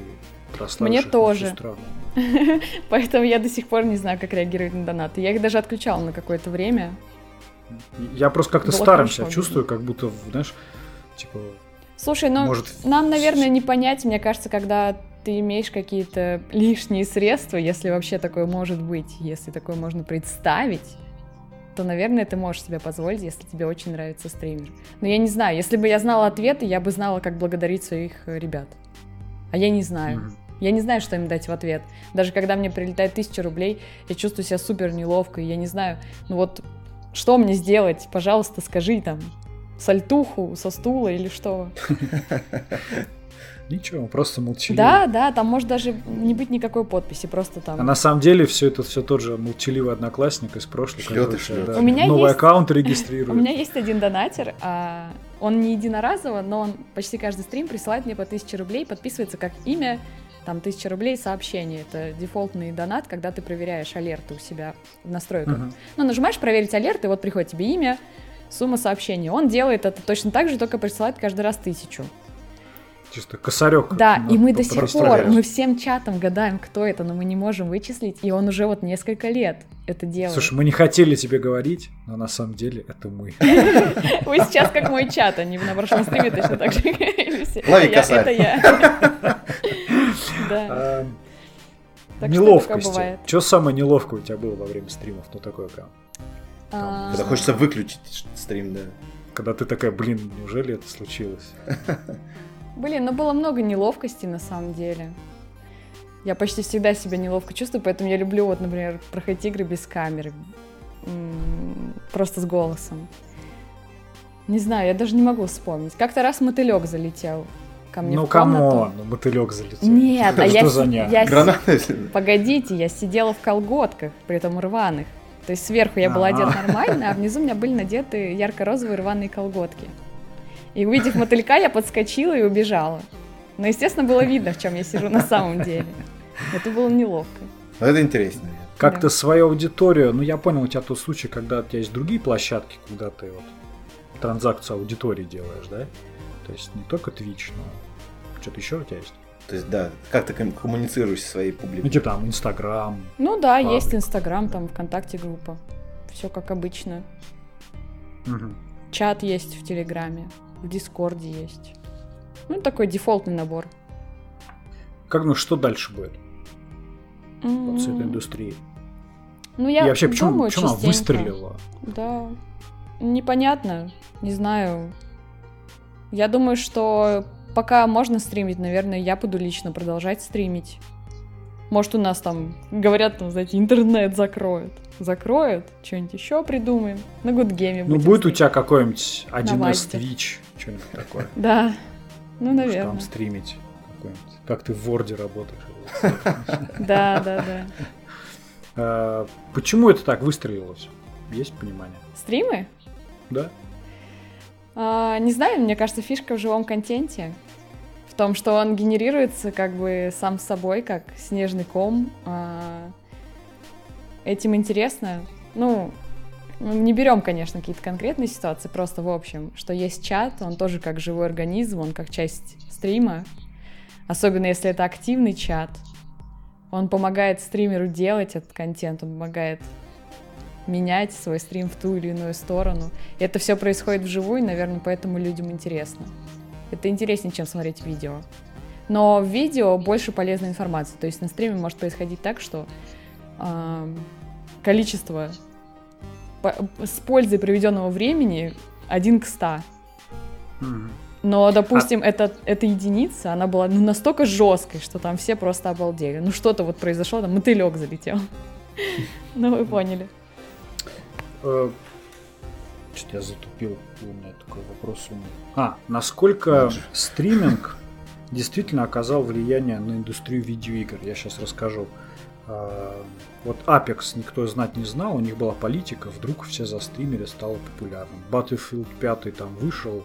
Мне тоже. (laughs) Поэтому я до сих пор не знаю, как реагировать на донаты. Я их даже отключала на какое-то время. Я просто как-то старым себя чувствую, как будто, знаешь, типа, Слушай, ну, может... нам, наверное, не понять, мне кажется, когда ты имеешь какие-то лишние средства, если вообще такое может быть, если такое можно представить, то, наверное, ты можешь себе позволить, если тебе очень нравится стример. Но я не знаю, если бы я знала ответы, я бы знала, как благодарить своих ребят. А я не знаю. Мгм. Я не знаю, что им дать в ответ. Даже когда мне прилетает тысяча рублей, я чувствую себя супер неловко, и я не знаю, ну вот, что мне сделать? Пожалуйста, скажи там, сальтуху со стула или что. (laughs) Ничего, просто молчаливый. Да, да, там может даже не быть никакой подписи, просто там. А на самом деле все это все тот же молчаливый одноклассник из прошлого. Шлёт и шлёт. да, У меня новый есть- аккаунт (laughs) У регистрирует. меня есть один донатер, а он не единоразово, но он почти каждый стрим присылает мне по 1000 рублей, подписывается как имя, там 1000 рублей сообщение. Это дефолтный донат, когда ты проверяешь алерты у себя в настройках. Мгм. Ну, нажимаешь проверить алерты, вот приходит тебе имя, сумма сообщения. Он делает это точно так же, только присылает каждый раз тысячу. Чисто косарек. Да, и мы до по- сих пор, мы всем чатом гадаем, кто это, но мы не можем вычислить, и он уже вот несколько лет это делает. Слушай, мы не хотели тебе говорить, но на самом деле это мы. (laughs) Вы сейчас как мой чат, они на прошлом стриме точно так же говорили (laughs) все. Лови косарь. Это я. (laughs) Да. А, Так Неловкости. Что самое неловкое у тебя было во время стримов? Ну такое прям. А, Когда хочется выключить стрим, да. Когда ты такая, блин, неужели это случилось? (laughs) Блин, ну было много неловкости на самом деле. Я почти всегда себя неловко чувствую, поэтому я люблю, вот, например, проходить игры без камеры. Просто с голосом. Не знаю, я даже не могу вспомнить. Как-то раз мотылек залетел ко мне ну в комнату. come on, ну мотылек залетел. Нет, а Что я, ня? я. Погодите, я сидела в колготках, при этом рваных. То есть сверху я была одета нормально, а внизу у меня были надеты ярко-розовые рваные колготки. И увидев мотылька, я подскочила и убежала. Но, естественно, было видно, в чем я сижу на самом деле. Это было неловко. Ну, Это интересно. Как-то Да. свою аудиторию, ну я понял, у тебя тот случай, когда у тебя есть другие площадки, когда ты вот транзакцию аудитории делаешь, да? То есть не только Twitch, но что-то еще у тебя есть? То есть, да, как ты ком- коммуницируешь со своей Ну публикой. типа там Инстаграм. Ну да, Ладно. есть Инстаграм, там ВКонтакте группа. Все как обычно. Мгм. Чат есть в Телеграме, в Дискорде есть. Ну, такой дефолтный набор. Как, ну что дальше будет вот с этой индустрией? Ну, я И вообще, почему, думаю почему она выстрелила? Да, непонятно, не знаю. Я думаю, что пока можно стримить, наверное, я буду лично продолжать стримить. Может, у нас там, говорят, там, знаете, интернет закроют. Закроют, что-нибудь еще придумаем. На Гудгеме Ну, будем будет у стримить. тебя какой-нибудь 1С Вальсе. Twitch, что-нибудь такое. Да, ну, наверное. Там стримить. Как ты в Word работаешь. (laughs) Да, да, да. А, Почему это так выстрелилось? Есть понимание? Стримы? Да? А, не знаю, мне кажется, фишка в живом контенте. В том, что он генерируется как бы сам собой, как снежный ком. А, этим интересно. Ну, не берем, конечно, какие-то конкретные ситуации, просто в общем, что есть чат, он тоже как живой организм, он как часть стрима. Особенно если это активный чат. Он помогает стримеру делать этот контент, он помогает менять свой стрим в ту или иную сторону. И это все происходит вживую, наверное, поэтому людям интересно. Это интереснее, чем смотреть видео. Но в видео больше полезной информации. То есть на стриме может происходить так, что а, количество по- с пользой проведенного времени один к 100. Мгм. Но, допустим, это, эта единица, она была ну, настолько жесткой, что там все просто обалдели. Ну что-то вот произошло, там мотылек залетел. (laughs) Ну, вы поняли. Э, Что-то я затупил. У меня такой вопрос умный. А, насколько стриминг действительно оказал влияние на индустрию видеоигр? Я сейчас расскажу. А, Вот Apex никто знать не знал, у них была политика, вдруг все застримили, стало популярным. Battlefield 5 там вышел,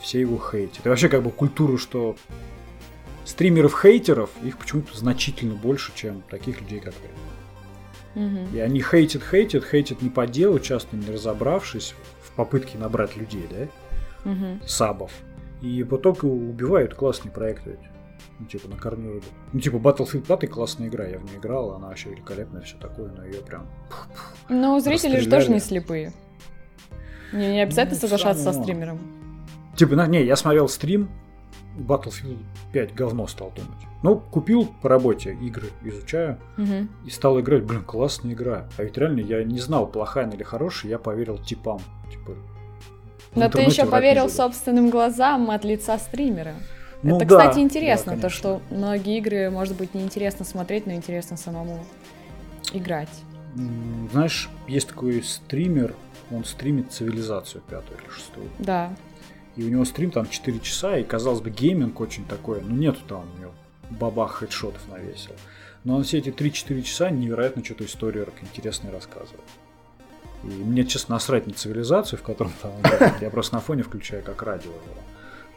все его хейтят. И вообще как бы культуру, что стримеров-хейтеров, их почему-то значительно больше, чем таких людей, как вы. И они хейтят, хейтят, хейтят не по делу, часто не разобравшись в попытке набрать людей, да, Мгм. сабов. И в итоге убивают классные проекты ведь. Ну, типа, на корню рыбу. Ну, типа, Battlefield 5 классная игра, я в нее играл, она вообще великолепная, все такое, но ее прям... Ну, зрители же тоже не слепые. Не, не обязательно Ну, соглашаться со стримером. Типа, на, не, я смотрел стрим, Battlefield 5 говно стал думать. Ну, купил по работе игры, изучаю, Мгм. и стал играть, блин, классная игра. А ведь реально я не знал, плохая она или хорошая, я поверил типам. Типа, Но ты еще поверил собственным глазам от лица стримера. Ну это, да, кстати, да, интересно, то, конечно. что многие игры, может быть, неинтересно смотреть, но интересно самому играть. Знаешь, есть такой стример, он стримит цивилизацию пятую или шестую. Да. И у него стрим там 4 часа, и, казалось бы, гейминг очень такой, ну нету там у него бабах хедшотов навесил. Но он все эти 3-4 часа невероятно что-то историю интересное рассказывает. И мне, честно, насрать на цивилизацию, в котором там играет. Я просто на фоне включаю как радио. его.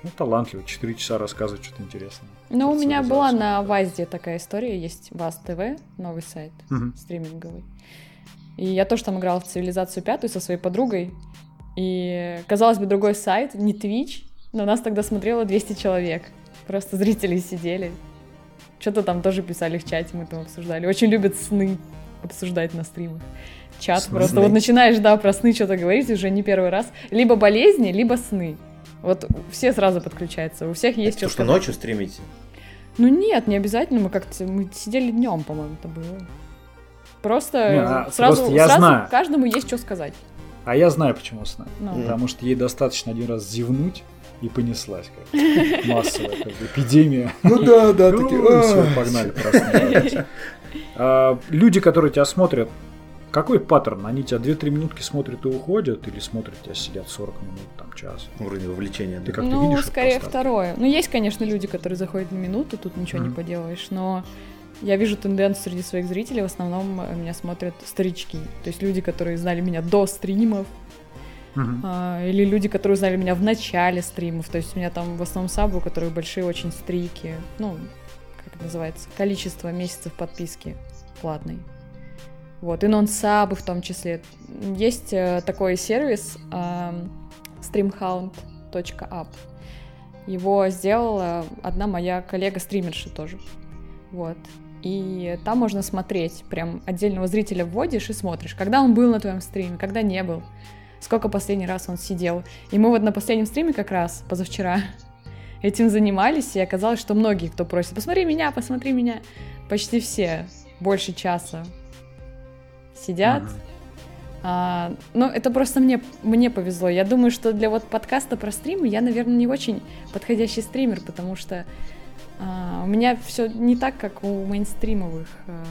Ну, талантливо, 4 часа рассказывать что-то интересное. Ну, у меня была на. ВАЗде такая история, есть ВАЗ ТВ, новый сайт стриминговый. И я тоже там играла в цивилизацию пятую со своей подругой. И, казалось бы, другой сайт, не Twitch, но нас тогда смотрело 200 человек. Просто зрители сидели. Что-то там тоже писали в чате, мы там обсуждали. Очень любят сны обсуждать на стримах. Чат Сны? просто. Вот начинаешь, да, про сны что-то говорить уже не первый раз. Либо болезни, либо сны. Вот все сразу подключаются. У всех есть То, что что ночью стримите. Ну нет, не обязательно. Мы как-то мы сидели днем, по-моему, это было. Просто Не, а, сразу, просто я сразу знаю. каждому есть что сказать. А я знаю, почему сна. Ну, Потому что ей достаточно один раз зевнуть, и понеслась как (laughs) массовая как бы, эпидемия. Ну да, да, (laughs) Ну, всё, погнали. А, Люди, которые тебя смотрят, какой паттерн? Они тебя 2-3 минутки смотрят и уходят, или смотрят тебя сидят 40 минут, там, час? Уровень вовлечения. Ты как-то ну видишь скорее второе. Ну, есть, конечно, люди, которые заходят на минуту, тут ничего не поделаешь, но я вижу тенденцию среди своих зрителей, в основном э, меня смотрят старички. То есть люди, которые знали меня до стримов, а, или люди, которые знали меня в начале стримов. То есть у меня там в основном сабы, у которых большие очень стрики. Ну, как это называется? Количество месяцев подписки платной. Вот, и нон-сабы в том числе. Есть э, такой сервис эм, streamhound.app. Его сделала одна моя коллега-стримерша тоже. Вот. И там можно смотреть, прям отдельного зрителя вводишь и смотришь, когда он был на твоем стриме, когда не был, сколько последний раз он сидел. И мы вот на последнем стриме как раз, позавчера, (laughs) этим занимались, и оказалось, что многие, кто просит, посмотри меня, посмотри меня, почти все больше часа сидят. Мгм. А, ну, это просто мне, мне повезло. Я думаю, что для вот подкаста про стримы я, наверное, не очень подходящий стример, потому что а, у меня все не так, как у мейнстримовых а,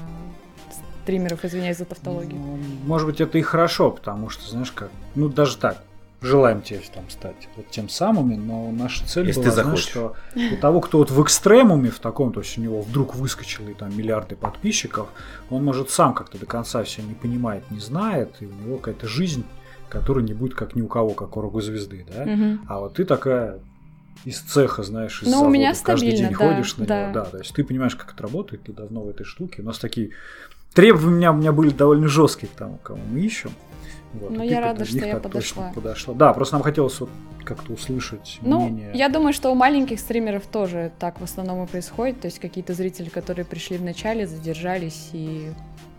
стримеров, извиняюсь за тавтологию. Ну, Может быть, это и хорошо, потому что, знаешь, как, ну, даже так, желаем тебе там стать вот тем самыми, но наша цель Если была, ты знаешь, что у того, кто вот в экстремуме в таком, то есть у него вдруг выскочило и там миллиарды подписчиков, он может сам как-то до конца все не понимает, не знает, и у него какая-то жизнь, которая не будет как ни у кого, как у рок-звезды, да? Мгм. А вот ты такая из цеха, знаешь, из Ну, у завода, меня каждый день стабильно, да, ходишь на да. него, да, то есть ты понимаешь, как это работает, ты давно в этой штуке. У нас такие требования у меня, у меня были довольно жесткие к тому, кого мы ищем. Вот, Ну, и я рада, что я подошла. подошла. Да, просто нам хотелось вот как-то услышать Ну, мнение. я думаю, что у маленьких стримеров тоже так в основном и происходит. То есть какие-то зрители, которые пришли в начале, задержались и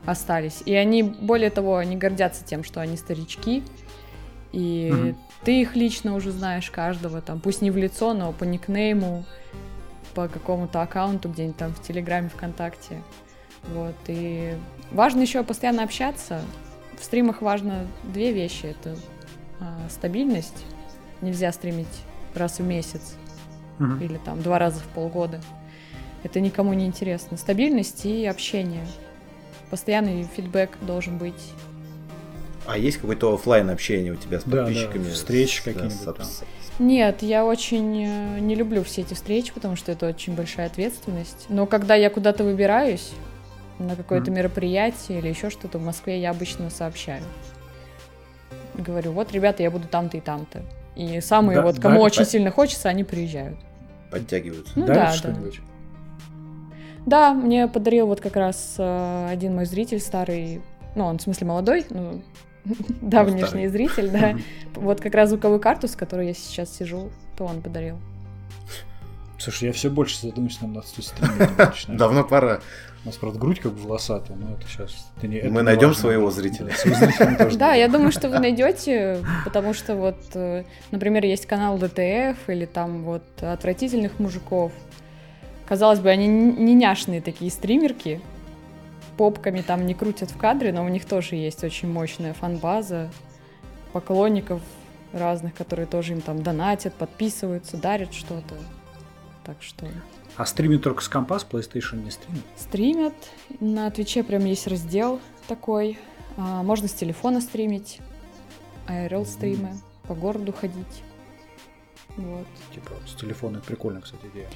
остались. И они, более того, они гордятся тем, что они старички. И Мгм. Ты их лично уже знаешь каждого, там, пусть не в лицо, но по никнейму, по какому-то аккаунту где-нибудь там в Телеграме, ВКонтакте. Вот, и важно еще постоянно общаться. В стримах важно две вещи. Это а, стабильность. Нельзя стримить раз в месяц Мгм. или там два раза в полгода. Это никому не интересно. Стабильность и общение. Постоянный фидбэк должен быть. А есть какое-то оффлайн общение у тебя с Да, да, подписчиками? встречи какие-нибудь там. Нет, я очень э, не люблю все эти встречи, потому что это очень большая ответственность. Но когда я куда-то выбираюсь на какое-то Мгм. мероприятие или еще что-то в Москве, я обычно сообщаю. Говорю, вот, ребята, я буду там-то и там-то. И самые Да, вот, да, кому это очень по- сильно хочется, они приезжают. Подтягиваются. Ну да, да. что-нибудь? Да, мне подарил вот как раз э, один мой зритель старый, ну, он в смысле молодой, ну, (laughs) давнешний старый. зритель, да. Вот как раз звуковую карту, с которой я сейчас сижу, то он подарил. Слушай, я все больше задумываюсь, нам надо стримить (laughs) Давно пора. У нас, правда, грудь как бы волосатая, но это сейчас... Это не, Мы найдем важно. своего зрителя. (laughs) Да, я думаю, что вы найдете, потому что вот, э, например, есть канал DTF или там вот отвратительных мужиков. Казалось бы, они не няшные такие стримерки, попками там не крутят в кадре, но у них тоже есть очень мощная фан-база поклонников разных, которые тоже им там донатят, подписываются, дарят что-то. Так что... А стримят только с компа, с PlayStation не стримят? Стримят. На Твиче прям есть раздел такой. А, можно с телефона стримить. IRL стримы. Mm. По городу ходить. Вот. Типа с телефона прикольно, кстати, идея.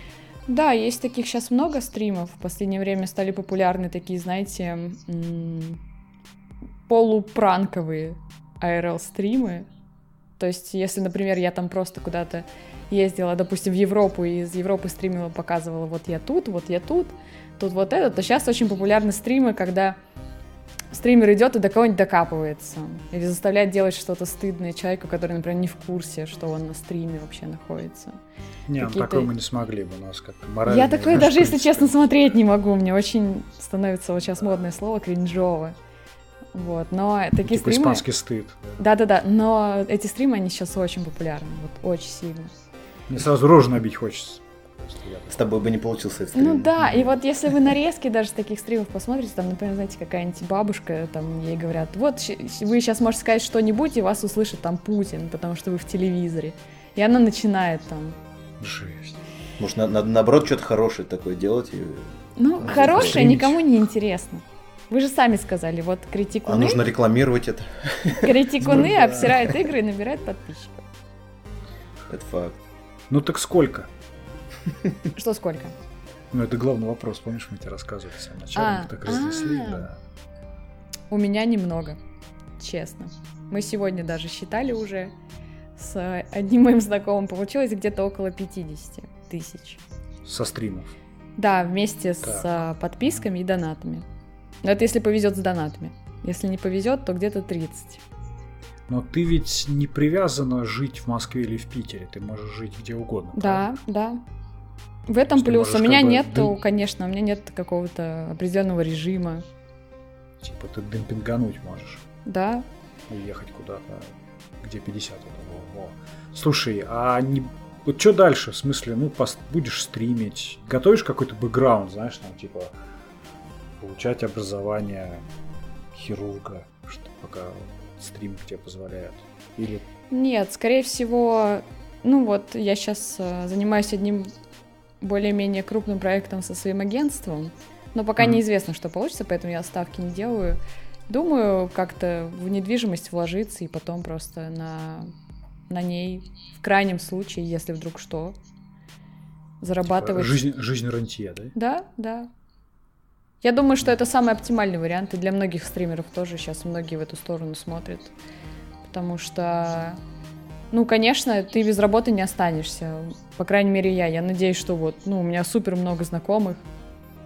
Да, есть таких сейчас много стримов. В последнее время стали популярны такие, знаете, полупранковые IRL-стримы. То есть, если, например, я там просто куда-то ездила, допустим, в Европу, и из Европы стримила, показывала, вот я тут, вот я тут, тут вот это, то сейчас очень популярны стримы, когда стример идет и до кого-нибудь докапывается. Или заставляет делать что-то стыдное человеку, который, например, не в курсе, что он на стриме вообще находится. Не, ну такое мы не смогли бы, у нас как-то морально. Я такое даже, если честно, смотреть не могу. Мне очень становится вот сейчас модное слово кринжово. Вот, но такие типа стримы... испанский стыд. Да-да-да, но эти стримы, они сейчас очень популярны, вот очень сильно. Мне сразу рожу набить хочется. С тобой бы не получился этот стрим. Ну да, и вот если вы нарезки даже с таких стримов посмотрите, там, например, знаете, какая-нибудь бабушка, там, ей говорят, вот, вы сейчас можете сказать что-нибудь, и вас услышит там Путин, потому что вы в телевизоре. И она начинает там... Жесть. Может, на, на, наоборот, что-то хорошее такое делать? И... Ну, хорошее никому не интересно. Вы же сами сказали, вот критикуны... А нужно рекламировать это. Критикуны (laughs) обсирают игры и набирают подписчиков. Это факт. Ну так сколько? (laughs) Что сколько? Ну, это главный вопрос. Помнишь, мы тебе рассказывали в самом начале, а, мы так разнесли, а. да. У меня немного, честно. Мы сегодня даже считали уже с одним моим знакомым. Получилось где-то около 50 тысяч. Со стримов? Да, вместе так. с а, подписками и донатами. Но это если повезет с донатами. Если не повезет, то где-то 30. Но ты ведь не привязана жить в Москве или в Питере, ты можешь жить где угодно. Да, правильно? да. В этом плюс. У меня нет, бы... конечно, у меня нет какого-то определенного режима. Типа ты демпингануть можешь. Да. Уехать куда-то, где 50 этого. Во. Слушай, а не вот что дальше? В смысле, ну, пост... будешь стримить, готовишь какой-то бэкграунд, знаешь, там, типа, получать образование хирурга, что пока стрим тебе позволяет? Или... Нет, скорее всего, ну вот я сейчас э, занимаюсь одним более-менее крупным проектом со своим агентством, но пока mm-hmm. неизвестно, что получится, поэтому я ставки не делаю. Думаю, как-то в недвижимость вложиться и потом просто на, на ней, в крайнем случае, если вдруг что, зарабатывать. Типа жизнь, жизнь рантье, да? Да, да. Я думаю, что это самый оптимальный вариант, и для многих стримеров тоже сейчас многие в эту сторону смотрят. Потому что, ну, конечно, ты без работы не останешься. По крайней мере, я. Я надеюсь, что вот, ну, у меня супер много знакомых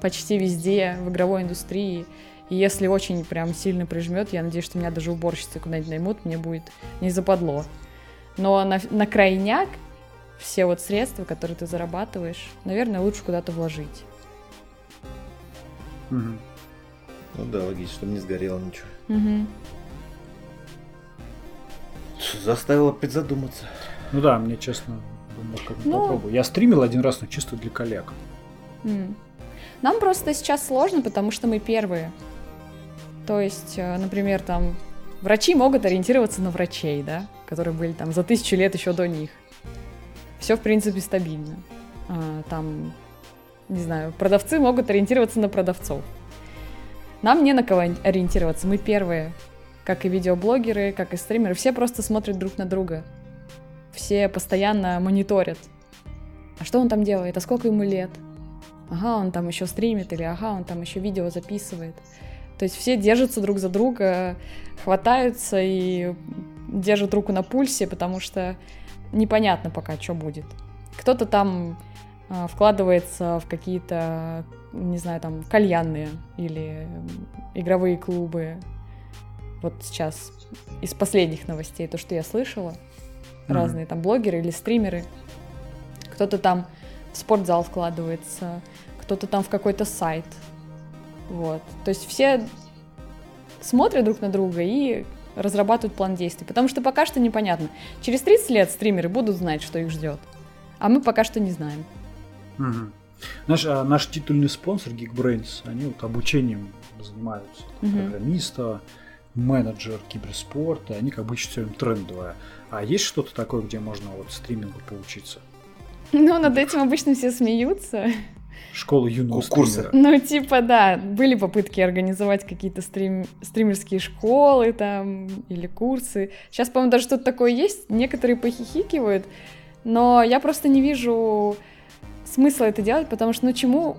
почти везде в игровой индустрии. И если очень прям сильно прижмет, я надеюсь, что меня даже уборщицы куда-нибудь наймут, мне будет не западло. Но на, на крайняк все вот средства, которые ты зарабатываешь, наверное, лучше куда-то вложить. Угу. Ну да, логично, чтобы не сгорело ничего. Угу. Заставило призадуматься. Ну да, мне честно, думаю, как ну... попробую. Я стримил один раз, но чисто для коллег. Mm. Нам просто сейчас сложно, потому что мы первые. То есть, э, например, там врачи могут ориентироваться на врачей, да, которые были там за тысячу лет еще до них. Все, в принципе, стабильно. А, там не знаю, продавцы могут ориентироваться на продавцов. Нам не на кого ориентироваться, мы первые. Как и видеоблогеры, как и стримеры, все просто смотрят друг на друга. Все постоянно мониторят. А что он там делает? А сколько ему лет? Ага, он там еще стримит, или ага, он там еще видео записывает. То есть все держатся друг за друга, хватаются и держат руку на пульсе, потому что непонятно пока, что будет. Кто-то там а, вкладывается в какие-то, не знаю, там, кальянные или игровые клубы. Вот сейчас из последних новостей, то, что я слышала, mm-hmm. разные там блогеры или стримеры, кто-то там в спортзал вкладывается, кто-то там в какой-то сайт. Вот. То есть все смотрят друг на друга и разрабатывают план действий. Потому что пока что непонятно. Через 30 лет стримеры будут знать, что их ждет. А мы пока что не знаем. Угу. Наш, а, наш титульный спонсор Geekbrains, они вот обучением занимаются. Угу. Программиста, менеджер киберспорта, они как бы ищут все время трендовое. А есть что-то такое, где можно вот стримингу поучиться? Ну, над этим обычно все смеются. Школа юного Курсы. Ну, типа, да, были попытки организовать какие-то стрим... стримерские школы там или курсы. Сейчас, по-моему, даже что-то такое есть. Некоторые похихикивают, но я просто не вижу смысла это делать, потому что, ну, чему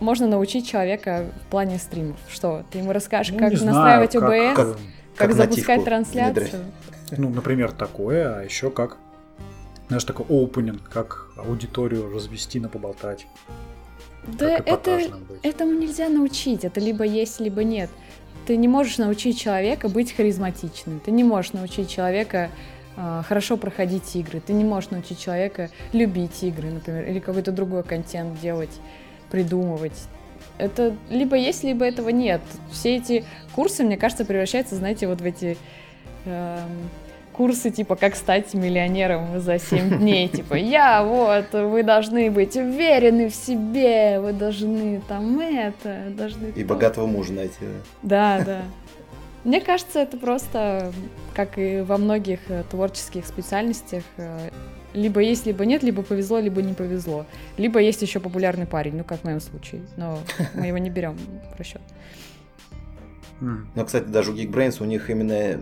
можно научить человека в плане стримов? Что, ты ему расскажешь, ну, как настраивать знаю, OBS, как, как, как запускать трансляцию? Ну, например, такое, а еще как знаешь, такой opening, как аудиторию развести на поболтать. Да это, этому нельзя научить, это либо есть, либо нет. Ты не можешь научить человека быть харизматичным, ты не можешь научить человека э, хорошо проходить игры, ты не можешь научить человека любить игры, например, или какой-то другой контент делать, придумывать. Это либо есть, либо этого нет. Все эти курсы, мне кажется, превращаются, знаете, вот в эти... Э, курсы, типа, как стать миллионером за 7 (laughs) дней. Типа, я вот, вы должны быть уверены в себе, вы должны там это, должны... И богатого мужа найти. Да, да. Мне кажется, это просто, как и во многих э, творческих специальностях, э, либо есть, либо нет, либо повезло, либо не повезло. Либо есть еще популярный парень, ну, как в моем случае. Но мы его не берем в расчет. Но, кстати, даже у Geekbrains у них именно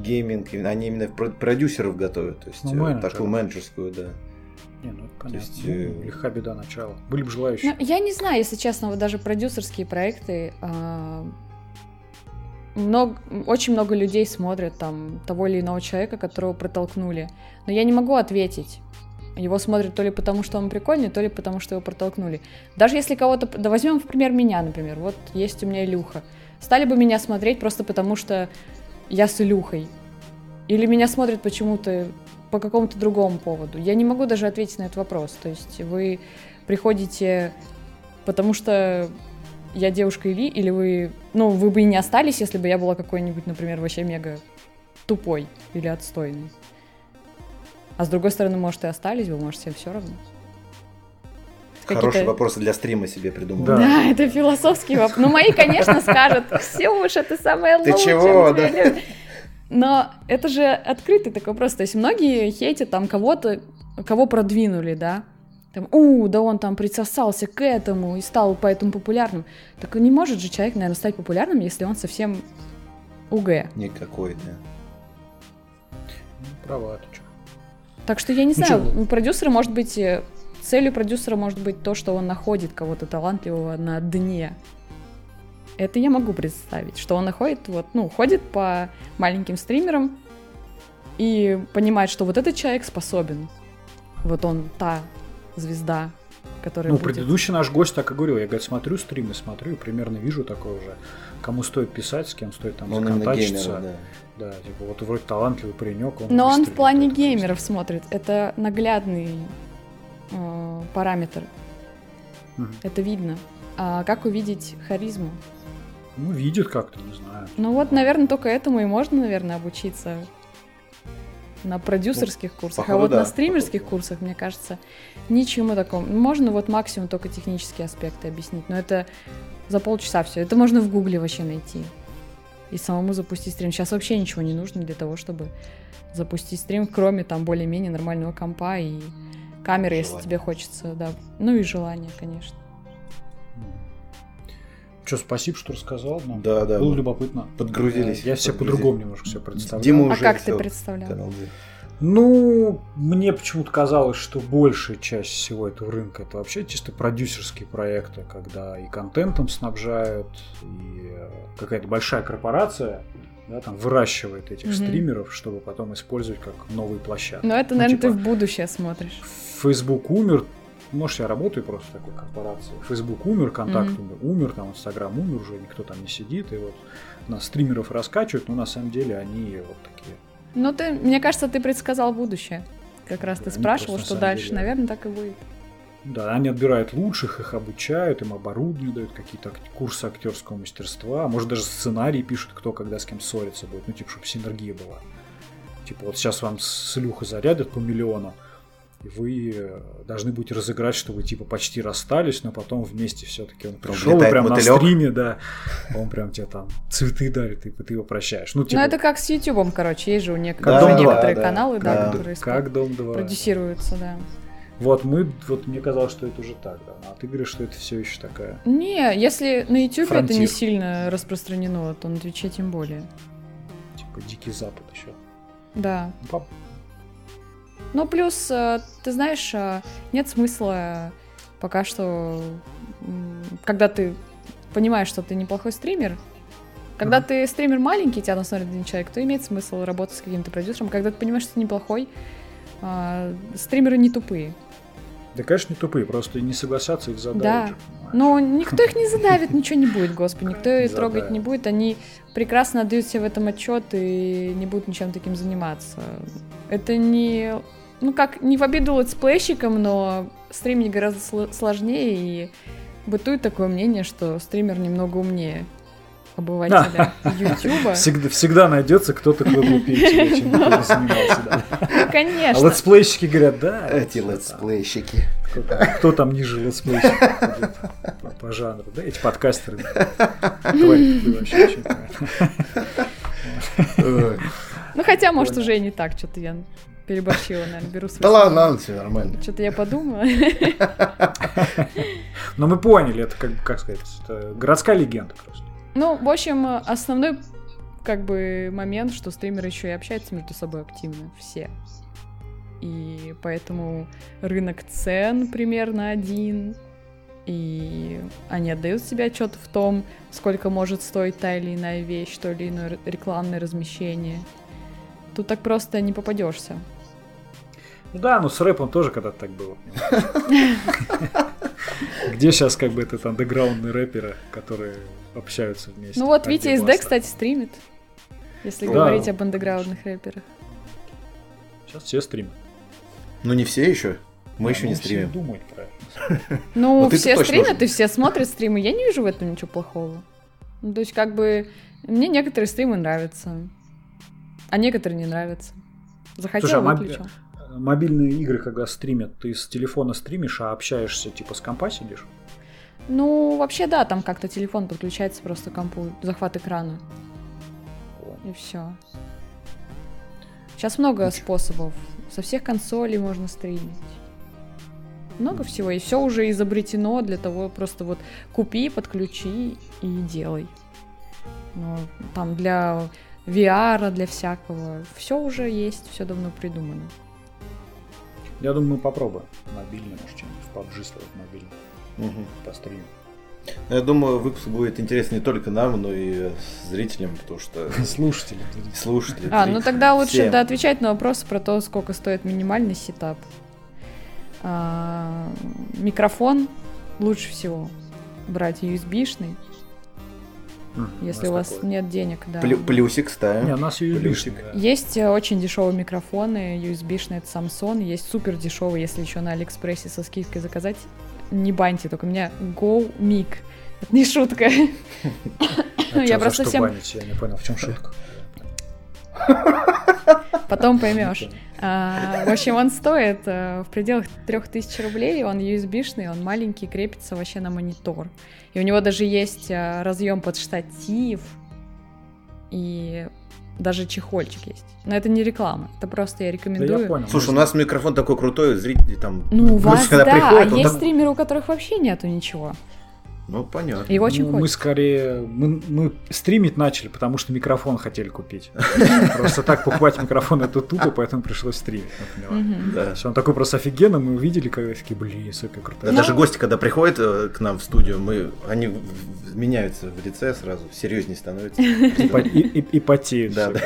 гейминг, они именно продюсеров готовят, то есть ну, э, такую менеджерскую, да. Не, ну это понятно. есть, ну, лиха беда начала. Были бы желающие. Ну, я не знаю, если честно, вот даже продюсерские проекты. Э, много, очень много людей смотрят там того или иного человека, которого протолкнули. Но я не могу ответить. Его смотрят то ли потому, что он прикольный, то ли потому, что его протолкнули. Даже если кого-то... Да возьмем, например, меня, например. Вот есть у меня Илюха стали бы меня смотреть просто потому, что я с Илюхой. Или меня смотрят почему-то по какому-то другому поводу. Я не могу даже ответить на этот вопрос. То есть вы приходите потому что я девушка Или, или вы... Ну, вы бы и не остались, если бы я была какой-нибудь, например, вообще мега тупой или отстойный. А с другой стороны, может, и остались бы, может, всем все равно. Хорошие вопросы для стрима себе придумал. Да, да это философский вопрос. Ну, мои, конечно, скажут, Ксюша, ты самая лучшая. Ты чего, да? Но это же открытый такой вопрос. То есть многие хейтят там кого-то, кого продвинули, да? Там, у, да он там присосался к этому и стал поэтому популярным. Так не может же человек, наверное, стать популярным, если он совсем УГ. Никакой, да. Права, ты что? Так что я не знаю, что? продюсеры, может быть, э, Целью продюсера может быть то, что он находит кого-то талантливого на дне. Это я могу представить, что он находит, вот, ну, ходит по маленьким стримерам и понимает, что вот этот человек способен. Вот он та звезда, которая Ну, будет... предыдущий наш гость так и говорил. Я, говорит, смотрю стримы, смотрю примерно вижу такое уже. Кому стоит писать, с кем стоит там он законтачиться. Геймер, да. да, типа вот вроде талантливый паренек. Он Но он в плане геймеров смотрит. Это наглядный э, параметр. Угу. Это видно. А как увидеть харизму? Ну, видит как-то, не знаю. Ну вот, наверное, только этому и можно, наверное, обучиться на продюсерских ну, курсах. Походу, а вот да. на стримерских курсах, мне кажется, ничему такому. Можно вот максимум только технические аспекты объяснить, но это за полчаса все. Это можно в гугле вообще найти. И самому запустить стрим. Сейчас вообще ничего не нужно для того, чтобы запустить стрим, кроме там более-менее нормального компа и камеры, если тебе хочется, да. Ну и желание, конечно. Что, спасибо, что рассказал. Нам. Да, да. Было любопытно. Подгрузились. Я все по-другому немножко все представлял. Дима а уже а как ты представлял? Ну, мне почему-то казалось, что большая часть всего этого рынка это вообще чисто продюсерские проекты, когда и контентом снабжают, и э, какая-то большая корпорация да, там выращивает этих mm-hmm. стримеров, чтобы потом использовать как новые площадки. Ну, это, наверное, ну, типа, ты в будущее смотришь. Facebook умер, может, я работаю просто в такой корпорации. Facebook умер, контакт mm-hmm. умер, там Инстаграм умер, уже никто там не сидит, и вот нас стримеров раскачивают, но на самом деле они вот такие. Ну, ты, мне кажется, ты предсказал будущее. как раз Да, ты спрашивал, просто, что дальше, деле- наверное, так и будет. Да, они отбирают лучших, их обучают, им оборудование дают, какие-то ак- курсы актерского мастерства, может даже сценарий пишут, кто когда с кем ссориться будет, ну типа, чтобы синергия была. Типа вот сейчас вам с Илюхой зарядят по миллиону, и вы э, должны будете разыграть, что вы типа почти расстались, но потом вместе все-таки он пришел, и прям на мотылёк. стриме, да, он прям тебе там цветы дарит, и ты его прощаешь. Ну, типа, Ну, это как с Ютубом, короче, есть же у нек- Как уже Дом два, некоторые да, каналы, да, да. которые спо- как Дом 2. продюсируются, да. Вот мы, вот мне казалось, что это уже так давно, а ты говоришь, что это все еще такая. Не, если на YouTube это Фронтир. не сильно распространено, то на Твиче тем более. Типа Дикий Запад еще. Да. Ну, поп- Ну, плюс, э, ты знаешь, э, нет смысла пока что, когда ты понимаешь, что ты неплохой стример, когда ты стример маленький, тебя смотрит один человек, то имеет смысл работать с каким-то продюсером. Когда ты понимаешь, что ты неплохой, стримеры не тупые. Да, конечно, не тупые, просто не согласятся их задавить. Да. же? Но никто их не задавит, ничего не будет, господи, никто их трогать не будет. Они прекрасно отдают себе в этом отчет и не будут ничем таким заниматься. Это не, ну как, не в обиду летсплейщикам, но стримить гораздо сло- сложнее, и бытует такое мнение, что стример немного умнее обывателя Ютуба. Всегда, всегда найдется кто-то, кто глупее тебя, чем ты не занимался. Да. А Конечно. летсплейщики говорят, да. Эти летсплейщики. Кто, там- кто ниже летсплейщиков ходит по, жанру? Да, эти подкастеры. Ну хотя, может, уже и не так, что-то я переборщила, наверное, беру свои Да ладно, ладно, все нормально. Что-то я подумала. (laughs) Но мы поняли, это как, как сказать, это городская легенда просто. Ну, в общем, основной как бы момент, что стримеры еще и общаются между собой активно, все. И поэтому рынок цен примерно один, и они отдают себе отчет в том, сколько может стоить та или иная вещь, то или иное рекламное размещение. Тут так просто не попадешься. Ну да, ну с рэпом тоже когда-то так было. Где сейчас как бы этот андеграундные рэперы, которые общаются вместе? Ну вот Витя СД, кстати, стримит. Если говорить об андеграундных рэперах. Сейчас все стримят. Ну не все еще. Мы еще ну, не стримим. думают про это. Ну, Ну, все стримят и все смотрят стримы. Я не вижу в этом ничего плохого. Ну, то есть, как бы, мне некоторые стримы нравятся, а некоторые не нравятся. Захотел, Слушай, а моб- выключил. Мобильные игры, когда стримят, ты с телефона стримишь, а общаешься, типа с компа сидишь? Ну, вообще, да, там как-то телефон подключается просто к компу, захват экрана, и все. Сейчас много способов. Со всех консолей можно стримить. Много всего, и все уже изобретено для того, просто вот купи, подключи и делай. Ну, там для VR, для всякого. Все уже есть, все давно придумано. Я думаю, мы попробуем. Мобильный, может, что-нибудь в PUBG сделать мобильный Мгм. по стриму. Ну, Я думаю, выпуск будет интересен не только нам, но и зрителям, потому что (laughs) Слушатели. слушатели. А, ну тогда лучше да, отвечать на вопросы про то, сколько стоит минимальный сетап. А, микрофон лучше всего брать USB-шный, Мгм, если у вас такое. нет денег, да. Плю- Плюсик ставим. Не, у нас Плюсик. USB-шник. да. Есть э, очень дешевые микрофоны, USB-шные, это Samsung, есть супер дешевые, если еще на Алиэкспрессе со скидкой заказать. Не баньте, только у меня Go Mic. Это не шутка. (laughs) А Я просто что всем- банить? Я не понял, в чем шутка. (laughs) Потом поймешь. А, в общем, он стоит э, в пределах 3000 рублей, он USB-шный, он маленький, крепится вообще на монитор. И у него даже есть э, разъем под штатив, и даже чехольчик есть. Но это не реклама, это просто я Да рекомендую. я понял. Слушай, у нас микрофон такой крутой, зрители там... Ну, у вас, когда да, приходят, а есть так- стримеры, у которых вообще нету ничего. Ну, понятно. И очень Ну, мы скорее мы, мы стримить начали, потому что микрофон хотели купить. (laughs) Просто так покупать микрофон это тупо, поэтому пришлось стримить. Он такой просто офигенно, мы увидели, когда такие, блин, сука, Да, крутой. Ну. Даже гости, когда приходят э, к нам в студию, мы, они меняются в лице сразу, серьезнее становятся. (laughs) И, по- и, и- и потеют. Да. (laughs)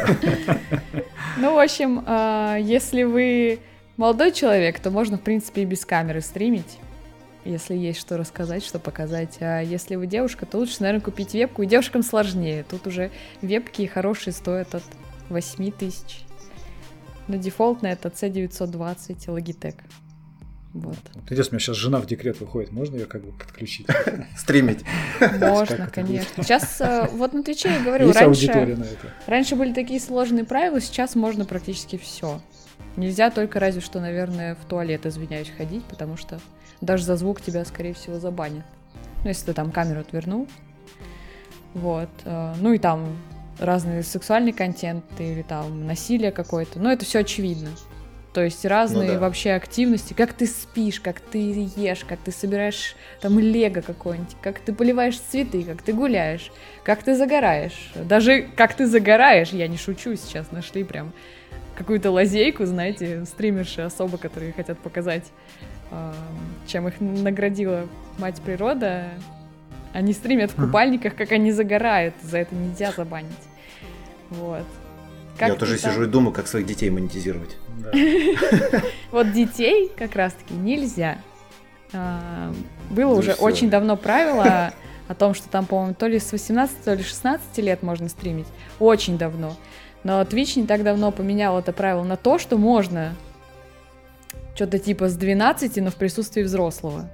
Ну, в общем, а, если вы молодой человек, то можно, в принципе, и без камеры стримить. Если есть что рассказать, что показать. А если вы девушка, то лучше, наверное, купить вебку. И девушкам сложнее. Тут уже вебки хорошие стоят от 8 тысяч. На дефолтный это C920 Logitech. Вот. Интересно, у меня сейчас жена в декрет выходит, можно ее как бы подключить? (laughs) Стримить. Можно, конечно. Сейчас э, вот на Твиче я говорю, раньше, раньше были такие сложные правила, сейчас можно практически все. Нельзя только разве что, наверное, в туалет, извиняюсь, ходить, потому что даже за звук тебя, скорее всего, забанят. Ну, если ты там камеру отвернул. Вот. э, Ну и там разный сексуальный контент или там насилие какое-то. Ну, это все очевидно. То есть разные Ну да. вообще активности, как ты спишь, как ты ешь, как ты собираешь там лего какое-нибудь, как ты поливаешь цветы, как ты гуляешь, как ты загораешь. Даже как ты загораешь, я не шучу, сейчас нашли прям какую-то лазейку, знаете, стримерши особо, которые хотят показать, а, чем их наградила мать природа. Они стримят в купальниках, как они загорают, за это нельзя забанить. Вот. Как Я уже там- сижу и думаю, как своих детей монетизировать. (laughs) Вот детей как раз-таки нельзя. А, Было уже очень давно правило о том, что там, по-моему, то ли с 18, то ли 16 лет можно стримить. Очень давно. Но Twitch не так давно поменял это правило на то, что можно что-то типа с 12, но в присутствии взрослого.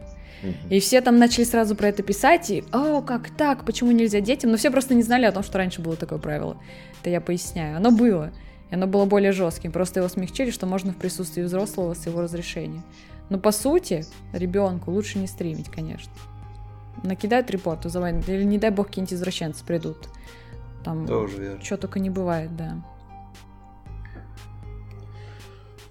И все там начали сразу про это писать, и «О, как так? Почему нельзя детям?» Но все просто не знали о том, что раньше было такое правило. Это я поясняю. Оно было. И оно было более жестким. Просто его смягчили, что можно в присутствии взрослого с его разрешения. Но по сути, ребенку лучше не стримить, конечно. Накидают репорт, вызывают. Или не дай бог какие-нибудь извращенцы придут. Там Тоже верно. что только не бывает, да.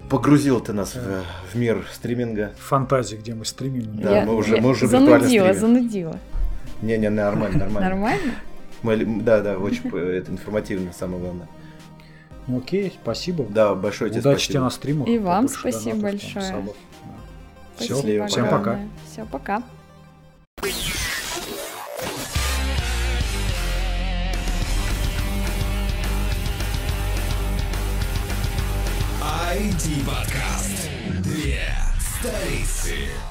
Погрузил ты нас в, в мир стриминга. Фантазии, где мы стримим. Да, Я- мы уже- я мы уже виртуально занудила, стримим. занудила. Не-не, нормально, нормально. Нормально? Мы да, да, очень это информативно, самое главное. Ну, окей, спасибо. Да, большое тебе Удачи спасибо. тебе на стримах. И вам спасибо донатов, там, большое. Да. Всё, Счастливо, всем пока. пока. Все, пока. IT подкаст. Две столицы.